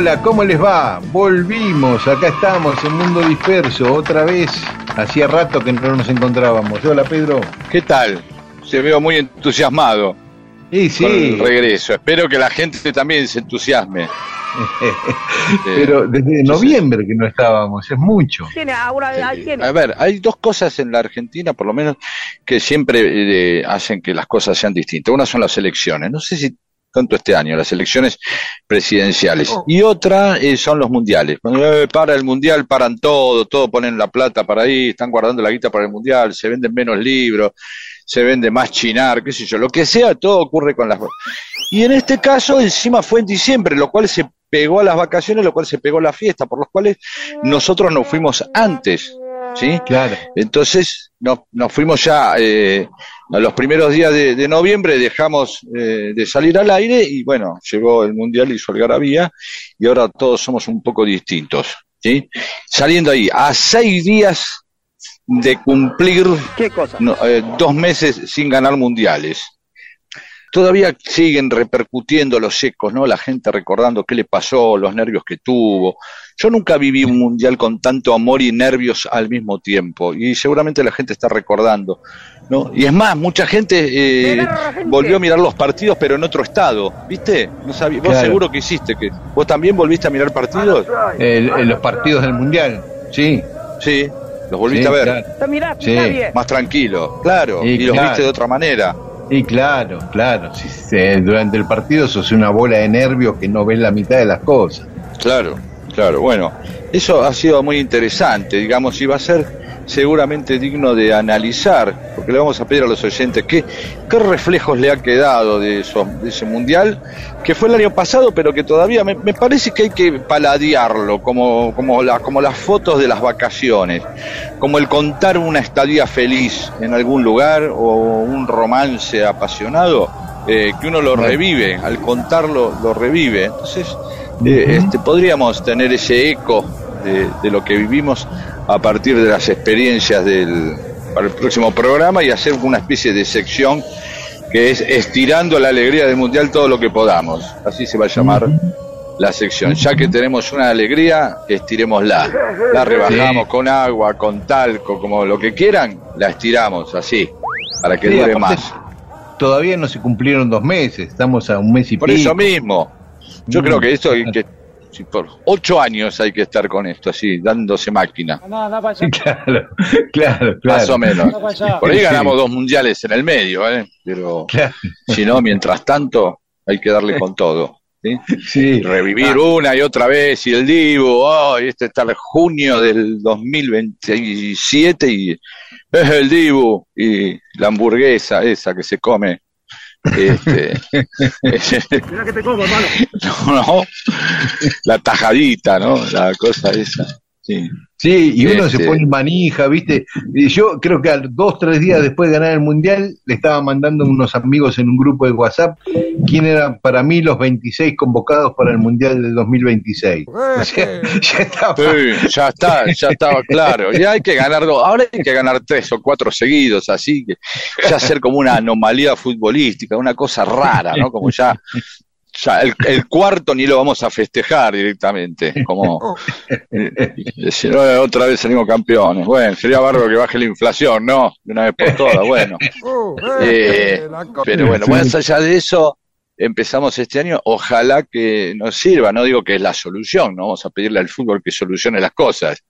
Hola, ¿cómo les va? Volvimos, acá estamos en Mundo Disperso, otra vez. Hacía rato que no nos encontrábamos. Hola, Pedro. ¿Qué tal? Se veo muy entusiasmado. Sí, sí. Con el regreso. Espero que la gente también se entusiasme. Pero desde noviembre que no estábamos, es mucho. A ver, hay dos cosas en la Argentina, por lo menos, que siempre eh, hacen que las cosas sean distintas. Una son las elecciones. No sé si tanto este año, las elecciones presidenciales. Y otra eh, son los mundiales. Cuando eh, para el mundial, paran todo, todo ponen la plata para ahí, están guardando la guita para el mundial, se venden menos libros, se vende más chinar, qué sé yo, lo que sea, todo ocurre con las... Y en este caso, encima fue en diciembre, lo cual se pegó a las vacaciones, lo cual se pegó a la fiesta, por los cuales nosotros nos fuimos antes. ¿Sí? Claro. Entonces nos, nos fuimos ya eh, a los primeros días de, noviembre, dejamos eh, de salir al aire y bueno, llegó el Mundial y su algarabía y ahora todos somos un poco distintos. ¿sí? Saliendo ahí, a seis días de cumplir eh, dos meses sin ganar mundiales todavía siguen repercutiendo los ecos, ¿no? La gente recordando qué le pasó, los nervios que tuvo. Yo nunca viví un mundial con tanto amor y nervios al mismo tiempo, y seguramente la gente está recordando, ¿no? Y es más, mucha gente, eh, volvió a mirar los partidos, pero en otro estado, ¿viste? No sabía, vos seguro que hiciste, que vos también volviste a mirar partidos. los partidos del mundial, sí. Sí, los volviste a ver. Más tranquilo, claro, y, los viste de otra manera. Y claro, claro. Si, durante el partido sos una bola de nervios que no ves la mitad de las cosas. Claro, claro. Bueno, eso ha sido muy interesante, digamos, va a ser seguramente digno de analizar, porque le vamos a pedir a los oyentes qué, qué reflejos le ha quedado de, eso, de ese mundial, que fue el año pasado, pero que todavía me, parece que hay que paladearlo, como, como, la, como las fotos de las vacaciones, como el contar una estadía feliz en algún lugar o un romance apasionado, eh, que uno lo revive, al contarlo lo revive. Entonces, eh, este, podríamos tener ese eco de, de lo que vivimos a partir de las experiencias del, para el próximo programa y hacer una especie de sección que es estirando la alegría del mundial todo lo que podamos. Así se va a llamar la sección. Ya que tenemos una alegría, estiremosla. La rebajamos con agua, con talco, como lo que quieran, la estiramos así, para que dure más. Todavía no se cumplieron dos meses, estamos a un mes y Por eso mismo. Yo creo que esto que por ocho años hay que estar con esto, así, dándose máquina. claro, claro, Más o menos. por ahí ganamos dos mundiales en el medio, ¿eh? pero si no, mientras tanto, hay que darle con todo. ¿sí? Revivir ah. una y otra vez, y el Divo, oh, este está el junio del 2027 y es el Divo, y la hamburguesa esa que se come este, Mira que te como, No, la tajadita, ¿no? La cosa esa. Sí. Sí, y uno se Este- pone manija, ¿viste? Y yo creo que dos, tres días después de ganar el Mundial, le estaba mandando unos amigos en un grupo de WhatsApp quién eran para mí los 26 convocados para el Mundial del 2026. O sea, ya estaba. Sí, ya está, ya estaba claro. Y hay que ganar dos. Ahora hay que ganar tres o cuatro seguidos, así que ya ser como una anomalía futbolística, una cosa rara, ¿no? Como ya, ya el, el cuarto ni lo vamos a festejar directamente, como eh, decir, "Eh, otra vez salimos campeones. Bueno, sería bárbaro que baje la inflación, ¿no? De una vez por todas, bueno. Eh, pero bueno, más allá de eso, empezamos este año, ojalá que nos sirva, no digo que es la solución, no vamos a pedirle al fútbol que solucione las cosas,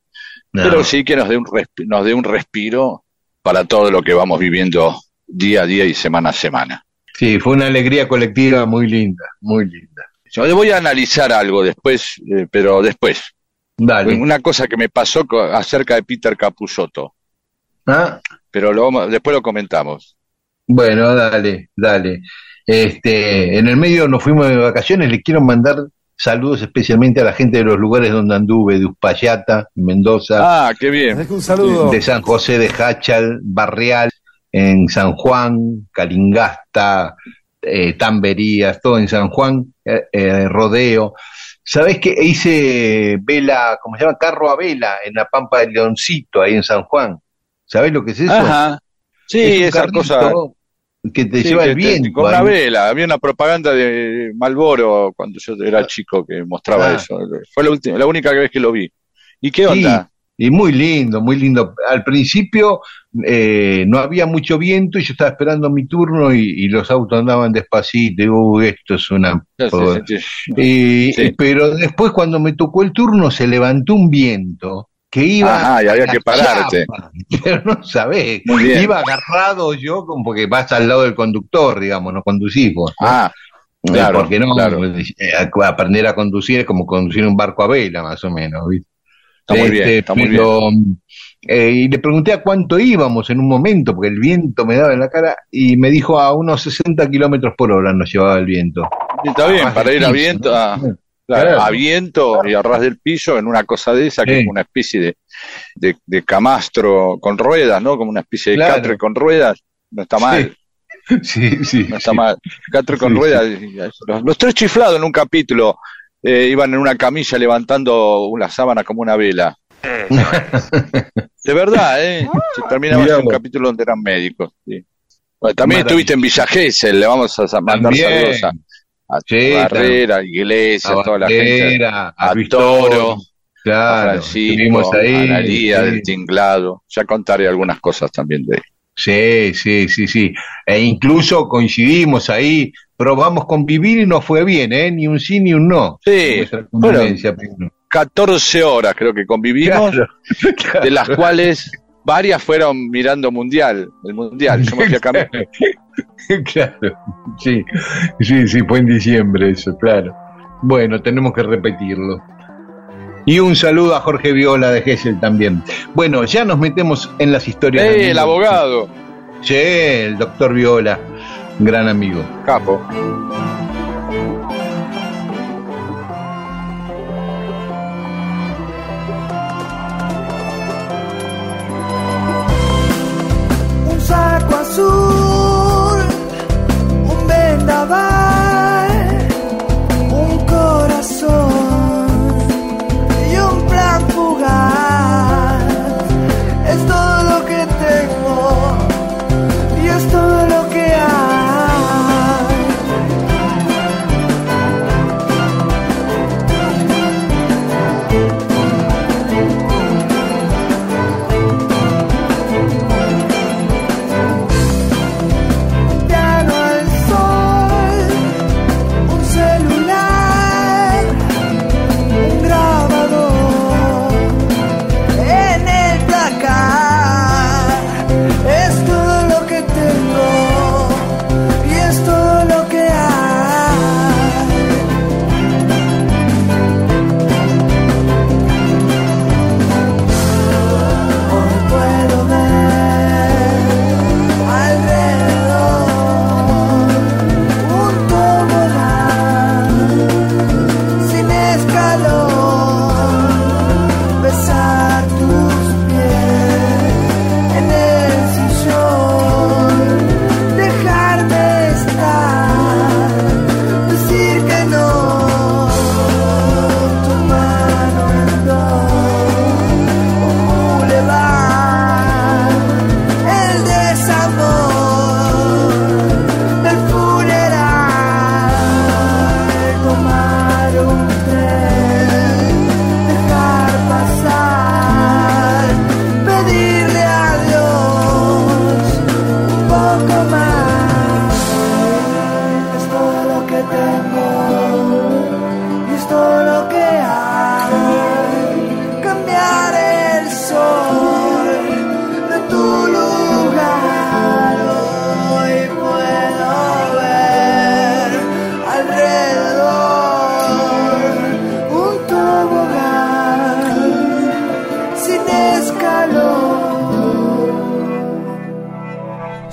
No. pero sí que nos dé un nos dé un respiro para todo lo que vamos viviendo día a día y semana a semana. Sí, fue una alegría colectiva muy linda, muy linda. Yo le voy a analizar algo después, eh, pero después. Dale. Una cosa que me pasó acerca de Peter Capusotto, Ah, pero lo vamos- después lo comentamos. Bueno, dale, dale. Este, en el medio nos fuimos de vacaciones, les quiero mandar saludos especialmente a la gente de los lugares donde anduve, de Uspallata, Mendoza, Ah, qué bien. Un saludo. de San José de Hachal, Barreal, en San Juan, Calingasta, eh, Tamberías, todo en San Juan, eh, eh, Rodeo. ¿Sabés que hice vela, ¿cómo se llama? Carro a vela en la Pampa del Leoncito, ahí en San Juan. ¿Sabés lo que es eso? Ajá. Sí, Es esa cosa. que te Sí, lleva el te- viento. con una vela. Había una propaganda de Malboro cuando yo era chico que mostraba Ah. eso. Fue la, última, la única vez que lo vi. ¿Y qué onda? Y muy lindo, muy lindo. Al principio eh, no había mucho viento y yo estaba esperando mi turno y, y los autos andaban despacito. Y, "Uy, esto es una... Ya se por-". sentía- Y-. Pero después cuando me tocó el turno se levantó un viento que iba... Ajá, y había que pararte. chapa. Pero no sabés, iba agarrado yo como porque vas al lado del conductor, digamos, no conducís vos. ¿no? Ah, Eh, claro, porque no, claro. eh, aprender a conducir es como conducir un barco a vela, más o menos, ¿viste? Está muy bien, Este, está muy bien. pero, eh, y le pregunté a cuánto íbamos en un momento, porque el viento me daba en la cara, y me dijo a unos 60 kilómetros por hora nos llevaba el viento. Está bien, para ir a viento, a, claro, Claro. a viento y a ras del piso en una cosa de esa, que Sí. es una especie de, de, de camastro con ruedas, ¿no? Como una especie de catre con ruedas. No está mal, Sí, sí, no está sí. mal. Catre con ruedas. Los, los tres chiflados en un capítulo eh, iban en una camilla levantando una sábana como una vela. De verdad, ¿eh? Se terminaba un capítulo donde eran médicos. sí. Bueno, también estuviste en Villa Gesell, le vamos a mandar También. saludos a, a Sí, Barrera, a Iglesias, A toda la gente. A A Toro, claro, estuvimos ahí. a Analía sí. del Tinglado. Ya contaré algunas cosas también de él. Sí, sí, sí, sí. E incluso coincidimos ahí, probamos convivir y no fue bien, ¿eh? Ni un sí ni un no. Sí, pero- 14 horas creo que convivimos, Claro, claro. de las cuales varias fueron mirando Mundial, el Mundial. Yo me fui a caminar. claro, sí, sí, sí, fue en diciembre eso, claro. Bueno, tenemos que repetirlo. Y un saludo a Jorge Viola de Gessel también. Bueno, ya nos metemos en las historias. del ¡Eh, el abogado! Sí, el doctor Viola, gran amigo. Capo. un saco azul, un vendaval,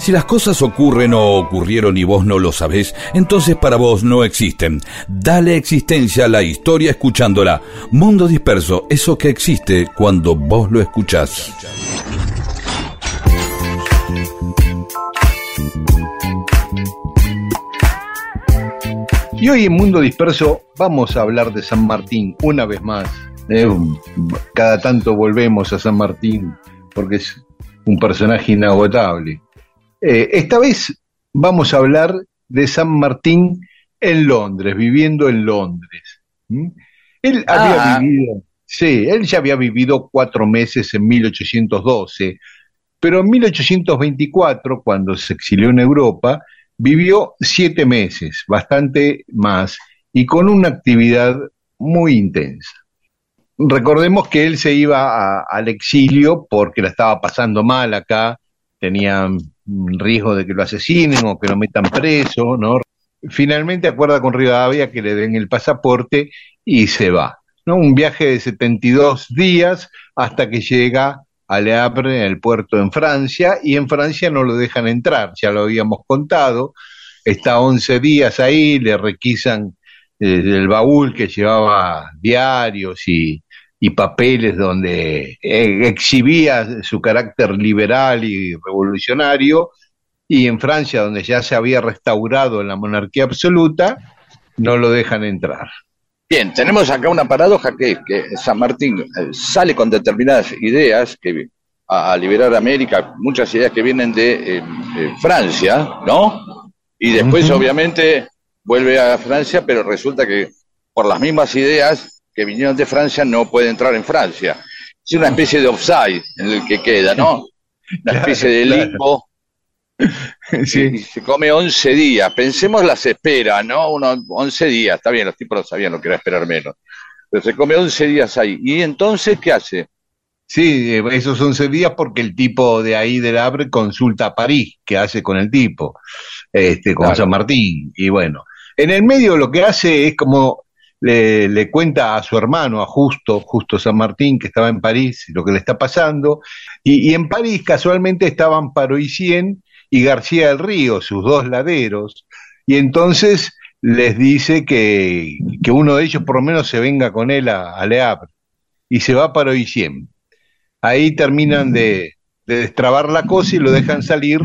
Si las cosas ocurren o ocurrieron y vos no lo sabés, entonces para vos no existen. Dale existencia a la historia escuchándola. Mundo disperso, eso que existe cuando vos lo escuchás. Y hoy en Mundo Disperso vamos a hablar de San Martín una vez más. Eh, cada tanto volvemos a San Martín porque es un personaje inagotable. Eh, esta vez vamos a hablar de San Martín en Londres, viviendo en Londres. ¿Mm? Él había Ah. vivido, sí, él ya había vivido cuatro meses en 1812, pero en 1824, cuando se exilió en Europa, vivió siete meses, bastante más, y con una actividad muy intensa. Recordemos que él se iba a- al exilio porque la estaba pasando mal acá, tenía mm, riesgo de que lo asesinen o que lo metan preso, ¿no? Finalmente acuerda con Rivadavia que le den el pasaporte y se va, ¿no? Un viaje de 72 días hasta que llega a Le Havre, el puerto en Francia, y en Francia no lo dejan entrar, ya lo habíamos contado, está 11 días ahí, le requisan eh, el baúl que llevaba diarios y, y papeles donde eh, exhibía su carácter liberal y revolucionario, y en Francia, donde ya se había restaurado la monarquía absoluta, no lo dejan entrar. Bien, tenemos acá una paradoja que, que San Martín eh, sale con determinadas ideas que a, a liberar América, muchas ideas que vienen de eh, eh, Francia, ¿no? Y después, obviamente, vuelve a Francia, pero resulta que por las mismas ideas que vinieron de Francia no puede entrar en Francia. Es una especie de offside en el que queda, ¿no? Una especie de limbo y Sí, se come 11 días. Pensemos las esperas, ¿no? Uno, 11 días, está bien, los tipos no sabían lo que era esperar menos. Pero se come 11 días ahí. ¿Y entonces qué hace? sí, eh, esos 11 días porque el tipo de ahí del Abre consulta a París, qué hace con el tipo, este, con Claro. San Martín, y bueno. En el medio lo que hace es como le, le cuenta a su hermano, a Justo, Justo San Martín, que estaba en París, lo que le está pasando, y, en París casualmente estaban Paroicien y García del Río, sus dos laderos, y entonces les dice que, que uno de ellos por lo menos se venga con él a, a Le Havre, y se va para Paroicien. Ahí terminan de, de destrabar la cosa y lo dejan salir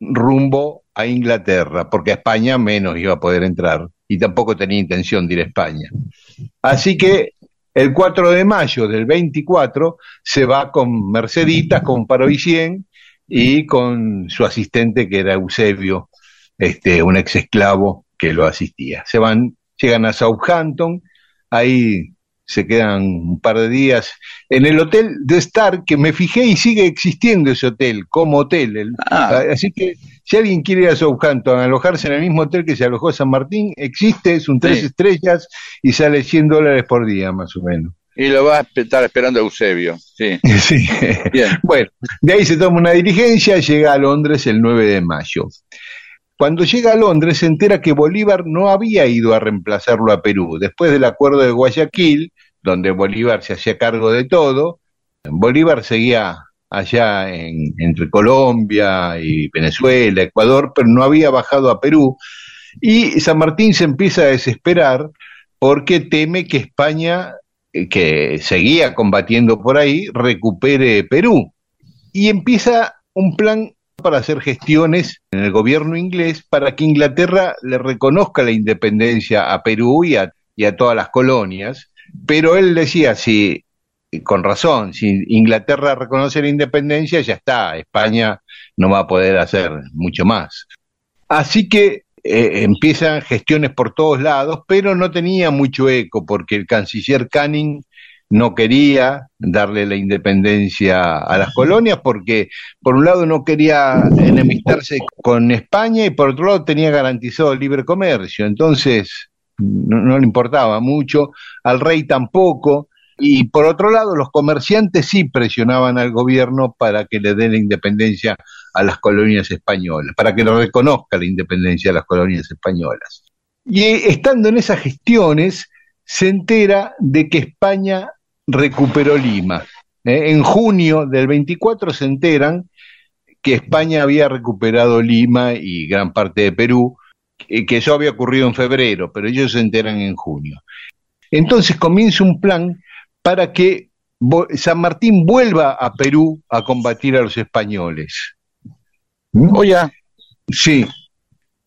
rumbo a Inglaterra, porque a España menos iba a poder entrar y tampoco tenía intención de ir a España. Así que el 4 de mayo del 24 se va con Merceditas, con Paroicien y con su asistente que era Eusebio, este, un ex esclavo que lo asistía. Se van, llegan a Southampton, ahí se quedan un par de días en el hotel de Star, que me fijé y sigue existiendo ese hotel como hotel. El- Ah. Así que si alguien quiere ir a Southampton a alojarse en el mismo hotel que se alojó San Martín, existe, es un tres Sí. estrellas y sale 100 dólares por día más o menos. Y lo va a estar esperando Eusebio. Sí. Sí. Bien. Bueno, de ahí se toma una diligencia, llega a Londres el 9 de mayo. Cuando llega a Londres se entera que Bolívar no había ido a reemplazarlo a Perú. Después del acuerdo de Guayaquil, donde Bolívar se hacía cargo de todo, Bolívar seguía allá en, entre Colombia y Venezuela, Ecuador, pero no había bajado a Perú. Y San Martín se empieza a desesperar porque teme que España, eh, que seguía combatiendo por ahí, recupere Perú. Y empieza un plan para hacer gestiones en el gobierno inglés para que Inglaterra le reconozca la independencia a Perú y a, todas las colonias. Pero él decía, si, con razón, si Inglaterra reconoce la independencia, ya está, España no va a poder hacer mucho más. Así que eh, empiezan gestiones por todos lados, pero no tenía mucho eco porque el canciller Canning no quería darle la independencia a las colonias porque por un lado no quería enemistarse con España y por otro lado tenía garantizado el libre comercio, entonces no, no le importaba mucho, al rey tampoco, y por otro lado los comerciantes sí presionaban al gobierno para que le dé la independencia a las colonias españolas, para que le reconozca la independencia de las colonias españolas. Y estando en esas gestiones, se entera de que España recuperó Lima. Eh, En junio del 24 se enteran que España había recuperado Lima y gran parte de Perú, que que eso había ocurrido en febrero, pero ellos se enteran en junio. Entonces comienza un plan para que San Martín vuelva a Perú a combatir a los españoles. Oye, Sí.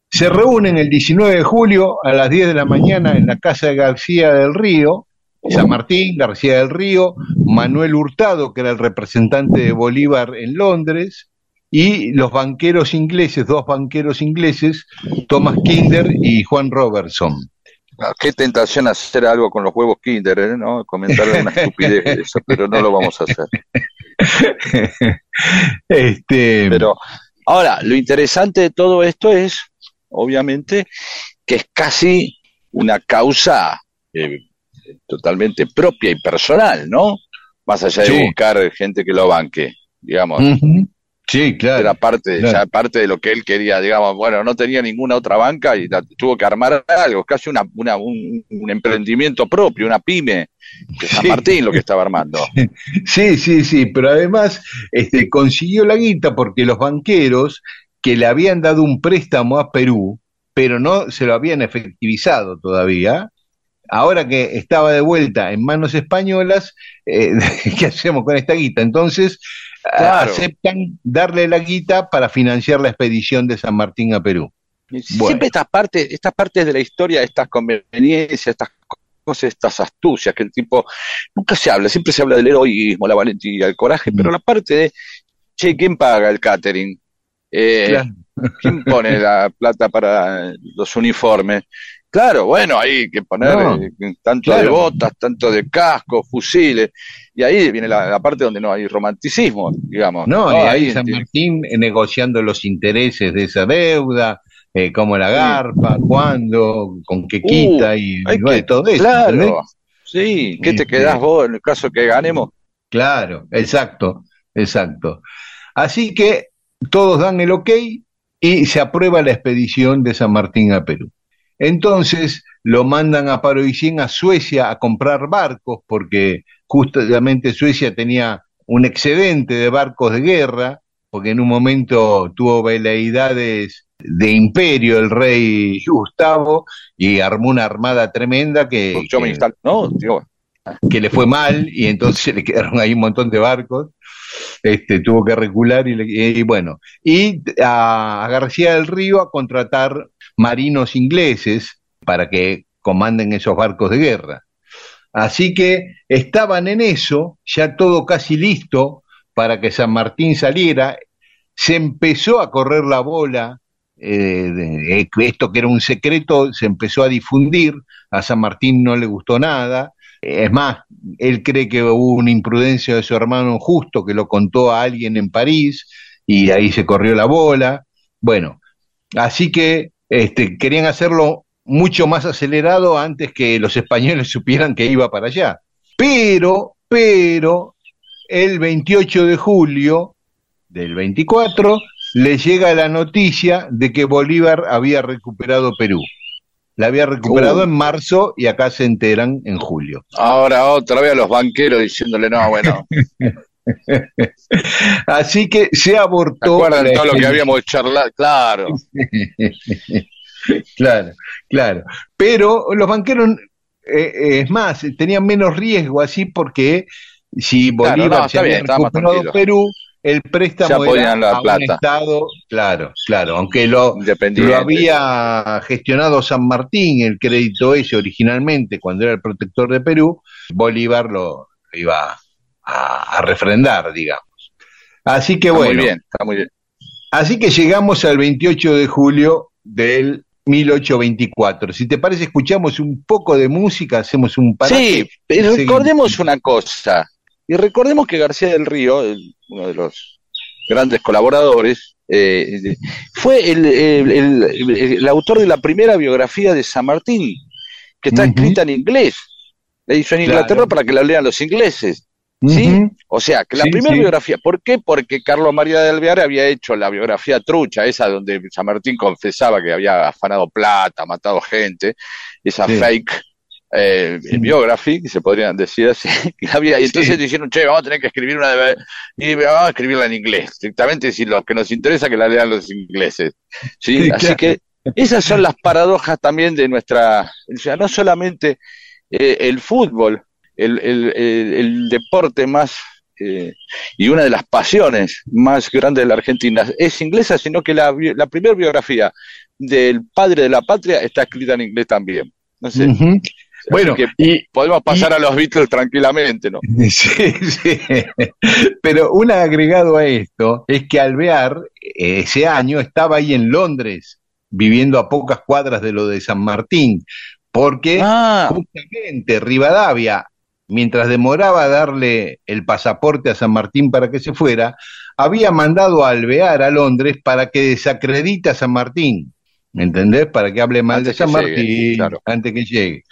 Se reúnen el 19 de julio a las 10 de la mañana en la casa de García del Río, San Martín, García del Río, Manuel Hurtado, que era el representante de Bolívar en Londres, y los banqueros ingleses, dos banqueros ingleses, Thomas Kinder y Juan Robertson. Ah, Qué tentación hacer algo con los huevos Kinder, ¿eh? ¿no? Comentar una estupidez de eso, pero no lo vamos a hacer. este, Pero ahora, lo interesante de todo esto es, obviamente, que es casi una causa eh, totalmente propia y personal, ¿no? Más allá de Sí. buscar gente que lo banque, digamos. Sí, claro. Era parte, claro. ya parte de lo que él quería, digamos, bueno, no tenía ninguna otra banca y la- tuvo que armar algo, casi una, una- un, un emprendimiento propio, una pyme de San Sí. Martín lo que estaba armando. Sí, sí, sí, pero además este, consiguió la guita porque los banqueros que le habían dado un préstamo a Perú, pero no se lo habían efectivizado todavía, ahora que estaba de vuelta en manos españolas, eh, ¿qué hacemos con esta guita? Entonces Claro. aceptan darle la guita para financiar la expedición de San Martín a Perú. Bueno. Siempre estas partes, estas partes de la historia, estas conveniencias, estas cosas, estas astucias que el tipo nunca se habla, siempre se habla del heroísmo, la valentía, el coraje, pero la parte de, che, ¿quién paga el catering? Eh, Claro. ¿Quién pone la plata para los uniformes? Claro, bueno, hay que poner No, eh, tanto de botas, tanto de cascos, fusiles, y ahí viene la, la parte donde no hay romanticismo, digamos. No, y ahí San enti- Martín eh, negociando los intereses de esa deuda, eh, cómo la garpa, cuándo, con qué quita y, hay y bueno, que- todo eso. Claro, sí, ¿qué te Este- quedás vos en el caso que ganemos? Claro, exacto, exacto. Así que todos dan el ok y se aprueba la expedición de San Martín a Perú. Entonces lo mandan a Paroicín a Suecia a comprar barcos porque justamente Suecia tenía un excedente de barcos de guerra porque en un momento tuvo veleidades de imperio el rey Gustavo y armó una armada tremenda que, no, que le fue mal y entonces le quedaron ahí un montón de barcos. Este, tuvo que recular y, le- y bueno, y a, García del Río a contratar marinos ingleses para que comanden esos barcos de guerra. Así que estaban en eso, ya todo casi listo para que San Martín saliera. Se empezó a correr la bola, eh, de- eh, esto que era un secreto se empezó a difundir, a San Martín no le gustó nada, es más, él cree que hubo una imprudencia de su hermano justo que lo contó a alguien en París y ahí se corrió la bola. Bueno, así que este, querían hacerlo mucho más acelerado antes que los españoles supieran que iba para allá. Pero, pero, el 28 de julio del 24 le llega la noticia de que Bolívar había recuperado Perú. La había recuperado Uh. en marzo y acá se enteran en julio. ahora otra vez a los banqueros diciéndole, no, bueno, Así que se ¿te abortó. todo lo que habíamos charlado? Claro, claro, claro. Pero los banqueros, eh, eh, es más, tenían menos riesgo así porque si Claro, Bolívar no, se había bien, recuperado. Perú, el préstamo era podían la a un plata. estado, claro, claro, aunque lo, lo había gestionado San Martín, el crédito ese originalmente, cuando era el protector de Perú, Bolívar lo iba a, a refrendar, digamos. Así que Está bueno, muy bien, está muy bien. así que llegamos al 28 de julio del 1824. Si te parece, escuchamos un poco de música, hacemos un parate. Sí, pero Seguimos. recordemos una cosa, y recordemos que García del Río, el- uno de los grandes colaboradores, eh, fue el, el- autor de la primera biografía de San Martín, que está escrita en inglés. La hizo en Claro. Inglaterra para que la lean los ingleses. ¿sí? O sea, que la Sí, primera sí. biografía, ¿por qué? Porque Carlos María de Alvear había hecho la biografía trucha, esa donde San Martín confesaba que había afanado plata, matado gente, esa Sí. fake eh, biography, que se podrían decir así, y había, y entonces dijeron, che, vamos a tener que escribir una de, y vamos a escribirla en inglés, estrictamente si lo que nos interesa que la lean los ingleses. ¿sí? así que esas son las paradojas también de nuestra, o sea, no solamente eh, el fútbol, el, el, el, deporte más eh, y una de las pasiones más grandes de la Argentina es inglesa, sino que la, la primera biografía del padre de la patria está escrita en inglés también. No sé. Bueno, y, podemos pasar a los Beatles tranquilamente, ¿no? Sí, sí. Pero un agregado a esto es que Alvear ese año estaba ahí en Londres, viviendo a pocas cuadras de lo de San Martín, porque ah. justamente Rivadavia, mientras demoraba a darle el pasaporte a San Martín para que se fuera, había mandado a Alvear a Londres para que desacredite a San Martín. ¿Me entendés? Para que hable mal de San Martín antes que llegue.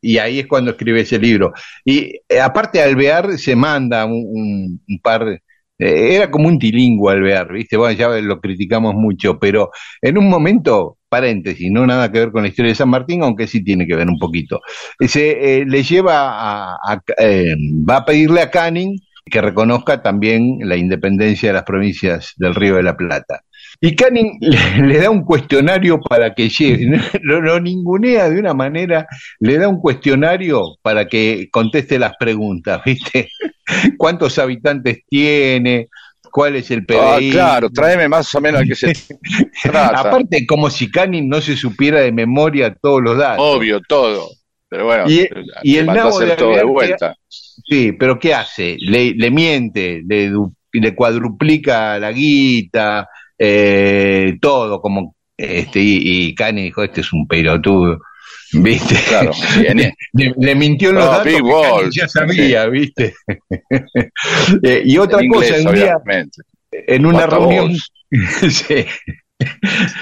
Y ahí es cuando escribe ese libro. Y eh, aparte Alvear se manda un, par, eh, era como un tilingüe Alvear, ¿viste? Bueno, ya lo criticamos mucho, pero en un momento, paréntesis, no nada que ver con la historia de San Martín, aunque sí tiene que ver un poquito. Se eh, le lleva a, va a pedirle a Canning que reconozca también la independencia de las provincias del Río de la Plata. Y Canning le, da un cuestionario para que llegue, lo, ningunea de una manera, le da un cuestionario para que conteste las preguntas, ¿viste? ¿Cuántos habitantes tiene? ¿Cuál es el PBI? Ah, claro, tráeme más o menos al que se trata. Aparte, como si Canning no se supiera de memoria todos los datos. Obvio, todo. Pero bueno, y, el nabo de, todo de vuelta. Sí, pero ¿qué hace? Le, le miente, le, le cuadruplica la guita, eh, todo como este y, y Kanye dijo este es un pelotudo viste claro, le, mintió en los datos ya sabía viste eh, y otra cosa un día en una reunión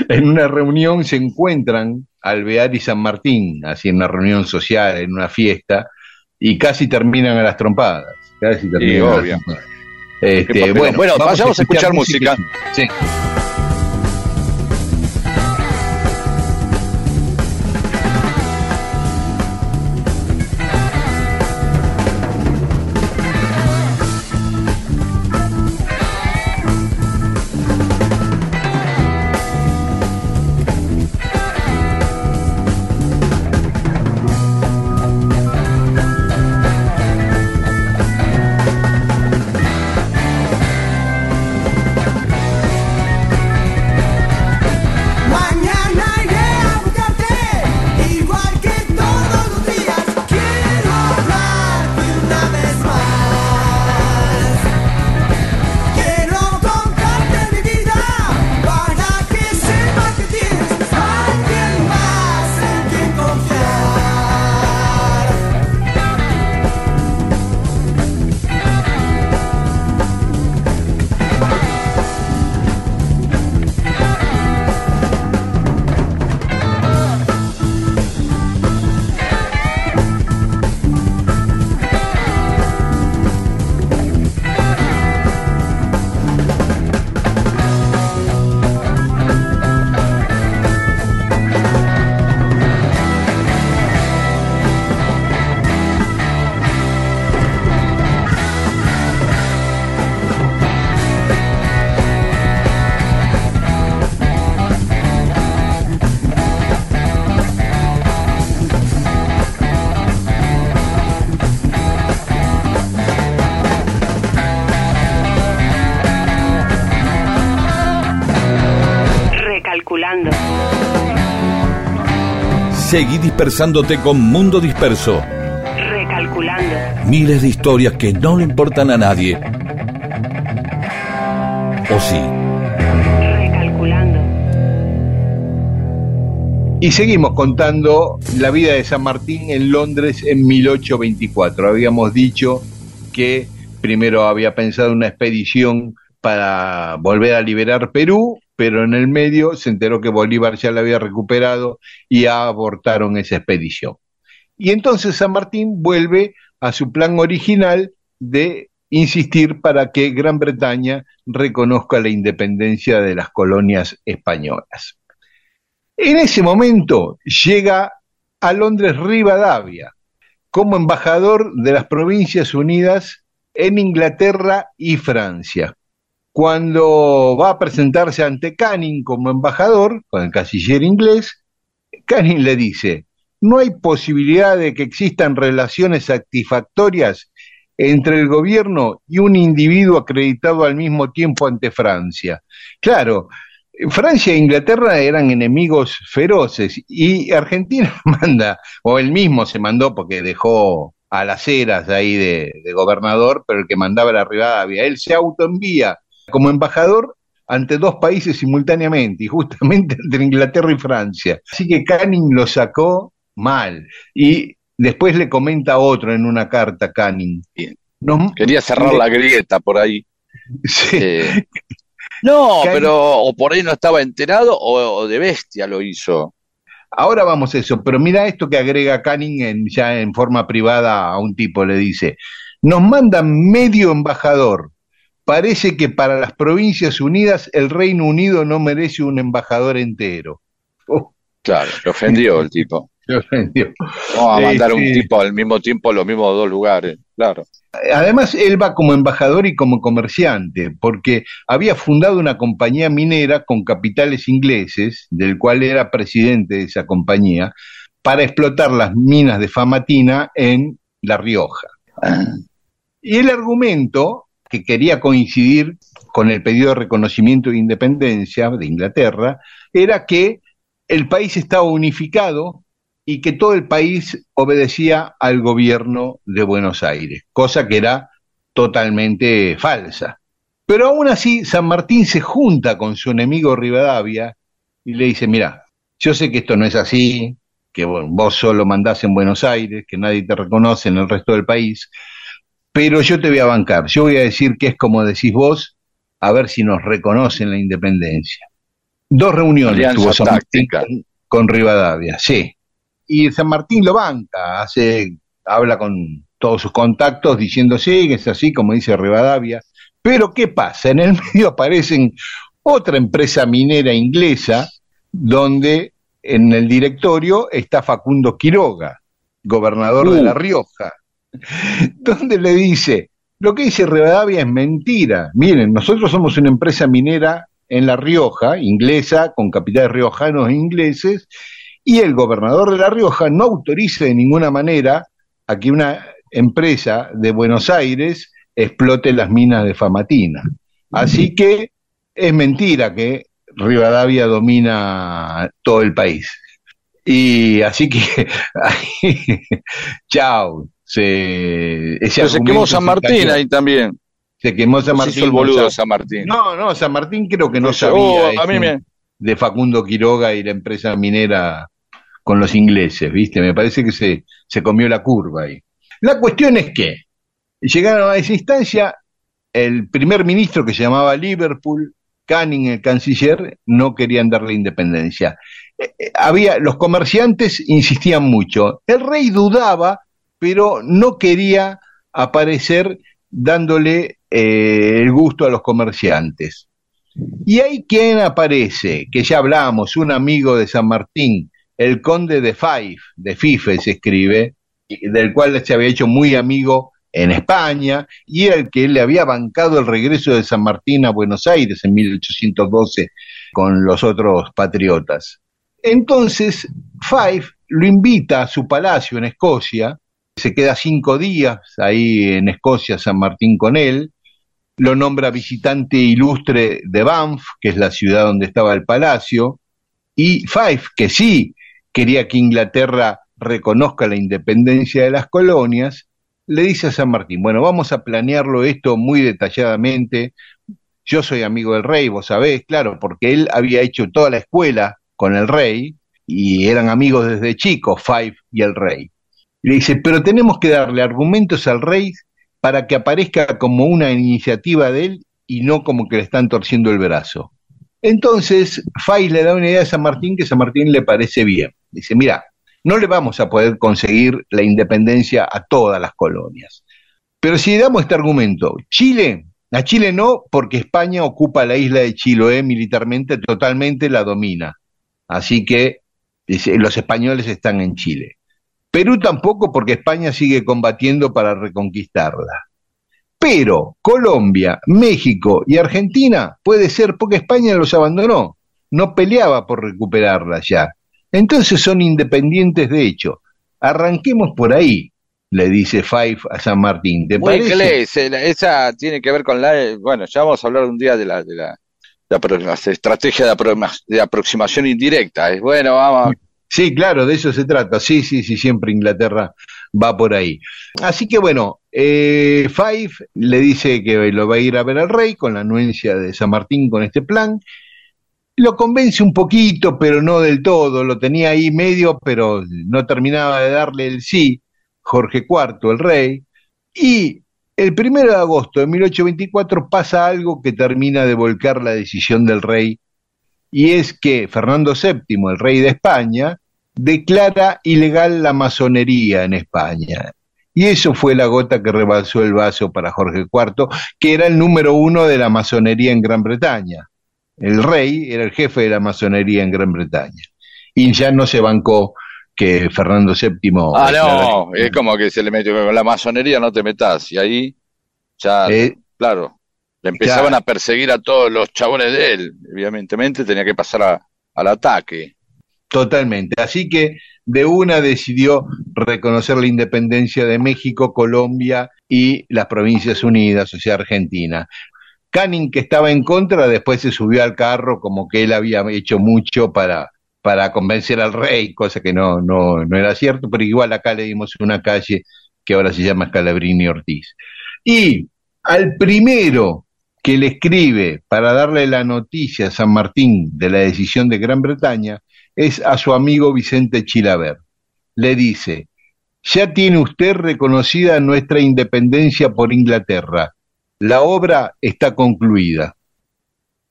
en una reunión se encuentran Alvear y San Martín así en una reunión social en una fiesta y casi terminan a las trompadas casi terminan a las trompadas. Este, bueno, bueno, vayamos a escuchar, música. Sí. Seguí dispersándote con Mundo Disperso. Recalculando. Miles de historias que no le importan a nadie. ¿O sí? Recalculando. Y seguimos contando la vida de San Martín en Londres en 1824. Habíamos dicho que primero había pensado una expedición para volver a liberar Perú pero en el medio se enteró que Bolívar ya la había recuperado y abortaron esa expedición. Y entonces San Martín vuelve a su plan original de insistir para que Gran Bretaña reconozca la independencia de las colonias españolas. En ese momento llega a Londres Rivadavia, como embajador de las Provincias Unidas en Inglaterra y Francia. Cuando va a presentarse ante Canning como embajador, con el canciller inglés, Canning le dice, no hay posibilidad de que existan relaciones satisfactorias entre el gobierno y un individuo acreditado al mismo tiempo ante Francia. Claro, Francia e Inglaterra eran enemigos feroces y Argentina manda, o él mismo se mandó porque dejó a las eras ahí de, de gobernador, pero el que mandaba era Rivadavia. Él se autoenvía como embajador ante dos países simultáneamente, y justamente entre Inglaterra y Francia. Así que Canning lo sacó mal. Y después le comenta otro en una carta, Canning. Nos- Quería cerrar le- la grieta por ahí. Sí. Eh, no, Canning- pero o por ahí no estaba enterado o, o de bestia lo hizo. Ahora vamos a eso, pero mira esto que agrega Canning en- ya en forma privada a un tipo, le dice, nos mandan medio embajador. Parece que para las Provincias Unidas el Reino Unido no merece un embajador entero. Oh, Claro, le ofendió el tipo. se ofendió. Vamos a mandar un sí. tipo al mismo tiempo a los mismos dos lugares. Claro. Además, él va como embajador y como comerciante, porque había fundado una compañía minera con capitales ingleses, del cual era presidente de esa compañía, para explotar las minas de Famatina en La Rioja. Y el argumento, que quería coincidir con el pedido de reconocimiento de independencia de Inglaterra, era que el país estaba unificado y que todo el país obedecía al gobierno de Buenos Aires, cosa que era totalmente falsa. Pero aún así, San Martín se junta con su enemigo Rivadavia y le dice, mira, yo sé que esto no es así, que vos solo mandás en Buenos Aires, que nadie te reconoce en el resto del país, pero yo te voy a bancar, yo voy a decir que es como decís vos, a ver si nos reconocen la independencia. Dos reuniones Alianza tuvo San Martín táctica. con, con Rivadavia, sí. Y San Martín lo banca, hace, habla con todos sus contactos diciendo sí, que es así como dice Rivadavia. Pero ¿qué pasa? En el medio aparecen otra empresa minera inglesa donde en el directorio está Facundo Quiroga, gobernador de Uh. La Rioja, donde le dice, lo que dice Rivadavia es mentira. Miren, nosotros somos una empresa minera en La Rioja, inglesa, con capitales riojanos e ingleses, y el gobernador de La Rioja no autoriza de ninguna manera a que una empresa de Buenos Aires explote las minas de Famatina. Así que es mentira que Rivadavia domina todo el país. Y así que, chao. Se, ese Pero se quemó San Martín cayó. ahí también. Se quemó San Se Martín. hizo el no boludo sabe- de San Martín. No, no, San Martín creo que no Oh, sabía a eso mí me, de Facundo Quiroga y la empresa minera con los ingleses, ¿viste? Me parece que se, se comió la curva ahí. La cuestión es que llegaron a esa instancia, el primer ministro que se llamaba Liverpool, Canning, el canciller, no querían darle independencia. Eh, eh, había, los comerciantes insistían mucho. El rey dudaba, pero no quería aparecer dándole eh, el gusto a los comerciantes. Y hay quien aparece, que ya hablamos, un amigo de San Martín, el conde de Fife, de Fife se escribe, del cual se había hecho muy amigo en España, y era el que le había bancado el regreso de San Martín a Buenos Aires en 1812 con los otros patriotas. Entonces, Fife lo invita a su palacio en Escocia, se queda cinco días ahí en Escocia, San Martín con él, lo nombra visitante ilustre de Banff, que es la ciudad donde estaba el palacio, y Fife, que sí quería que Inglaterra reconozca la independencia de las colonias, le dice a San Martín, bueno, vamos a planearlo esto muy detalladamente, yo soy amigo del rey, vos sabés, claro, porque él había hecho toda la escuela con el rey y eran amigos desde chicos, Fife y el rey. Y le dice, pero tenemos que darle argumentos al rey para que aparezca como una iniciativa de él y no como que le están torciendo el brazo. Entonces, Fay le da una idea a San Martín que San Martín le parece bien. Dice, mira, no le vamos a poder conseguir la independencia a todas las colonias. Pero si le damos este argumento, Chile, a Chile no, porque España ocupa la isla de Chiloé militarmente, totalmente la domina. Así que dice, los españoles están en Chile. Perú tampoco porque España sigue combatiendo para reconquistarla. Pero Colombia, México y Argentina puede ser porque España los abandonó, no peleaba por recuperarla ya. Entonces son independientes de hecho. Arranquemos por ahí, le dice Five a San Martín. ¿Te Muy parece? eh, la- esa tiene que ver con la, bueno, ya vamos a hablar un día de la, de la, de la estrategia de, aproma- de aproximación indirecta. Es bueno, vamos, Sí, claro, de eso se trata. Sí, sí, sí, siempre Inglaterra va por ahí. Así que bueno, eh, Five le dice que lo va a ir a ver al rey con la anuencia de San Martín con este plan. Lo convence un poquito, pero no del todo. Lo tenía ahí medio, pero no terminaba de darle el sí. Jorge IV, el rey. Y el primero de agosto de 1824 pasa algo que termina de volcar la decisión del rey y es que Fernando VII, el rey de España, declara ilegal la masonería en España. Y eso fue la gota que rebalsó el vaso para Jorge IV, que era el número uno de la masonería en Gran Bretaña. El rey era el jefe de la masonería en Gran Bretaña. Y ya no se bancó que Fernando VII... ah, no, es como que se le metió con la masonería, no te metas, y ahí ya, Eh, claro, le empezaban a perseguir a todos los chabones de él, evidentemente tenía que pasar a- al ataque. Totalmente. Así que de una decidió reconocer la independencia de México, Colombia y las Provincias Unidas, o sea, Argentina. Canning, que estaba en contra, después se subió al carro como que él había hecho mucho para, para convencer al rey, cosa que no, no, no era cierto, pero igual acá le dimos una calle que ahora se llama Scalabrini Ortiz. Y al primero que le escribe para darle la noticia a San Martín de la decisión de Gran Bretaña, es a su amigo Vicente Chilaver. Le dice, ya tiene usted reconocida nuestra independencia por Inglaterra. La obra está concluida.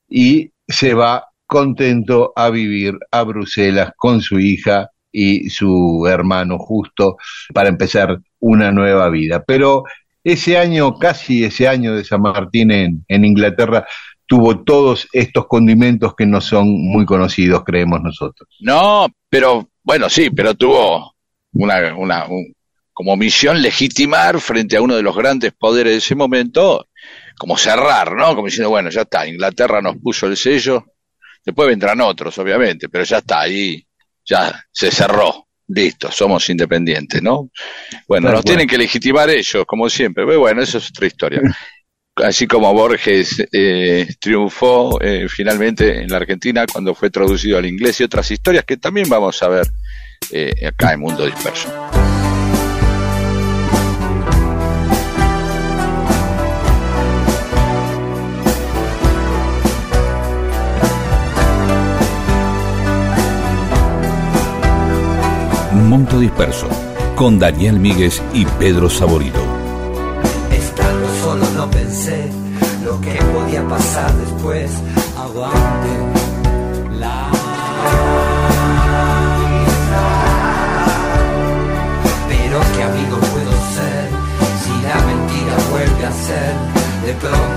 Y se va contento a vivir a Bruselas con su hija y su hermano justo para empezar una nueva vida. Pero ese año, casi ese año de San Martín en, en Inglaterra, tuvo todos estos condimentos que no son muy conocidos, creemos nosotros. No, pero bueno, sí, pero tuvo una, una un- como misión legitimar frente a uno de los grandes poderes de ese momento, como cerrar, ¿no? Como diciendo, bueno, ya está, Inglaterra nos puso el sello, después vendrán otros, obviamente, pero ya está ahí, ya se cerró, listo, somos independientes, ¿no? Bueno, nos tienen que legitimar ellos, como siempre, pero bueno, eso es otra historia. Así como Borges eh, triunfó eh, finalmente en la Argentina cuando fue traducido al inglés y otras historias que también vamos a ver eh, acá en Mundo Disperso. Monto Disperso, con Daniel Míguez y Pedro Saborido. No pensé lo que podía pasar después. Aguante la amistad. Pero qué amigo puedo ser si la mentira vuelve a ser de pronto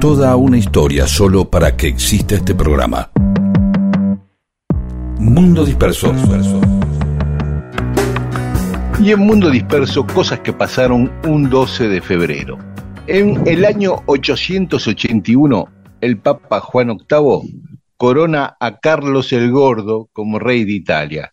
toda una historia solo para que exista este programa. Mundo Disperso. Y en Mundo Disperso, cosas que pasaron un 12 de febrero. En el año 881, el Papa Juan VIII corona a Carlos el Gordo como rey de Italia.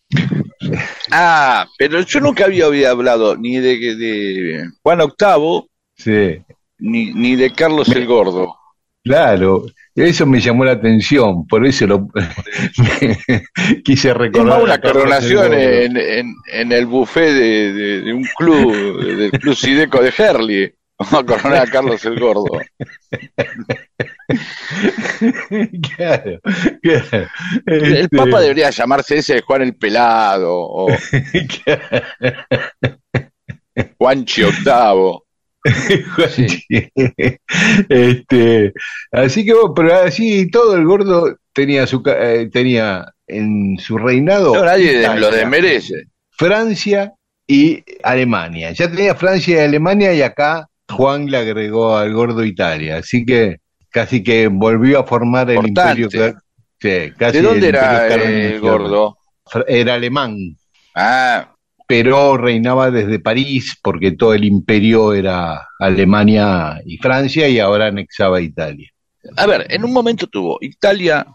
Ah, pero yo nunca había, hablado ni de, de Juan VIII Sí, ni, ni de Carlos el Gordo. claro. Eso me llamó la atención, por eso lo quise recordar. una coronación en, en, en el buffet de, de- de un club, del Club Sideco de Herli. Vamos a coronar a Carlos el Gordo. claro, claro. El Este, Papa debería llamarse ese de Juan el Pelado o Juanchi Este, así que pero así todo el gordo tenía su ca- eh, tenía en su reinado No, nadie de- Italia, lo desmerece. Francia y Alemania. Ya tenía Francia y Alemania y acá Juan le agregó al gordo Italia, así que casi que volvió a formar el Importante. imperio. sí, casi ¿De dónde el era el gordo? Era alemán, Ah, pero reinaba desde París porque todo el imperio era Alemania y Francia y ahora anexaba Italia. a ver, en un momento tuvo Italia,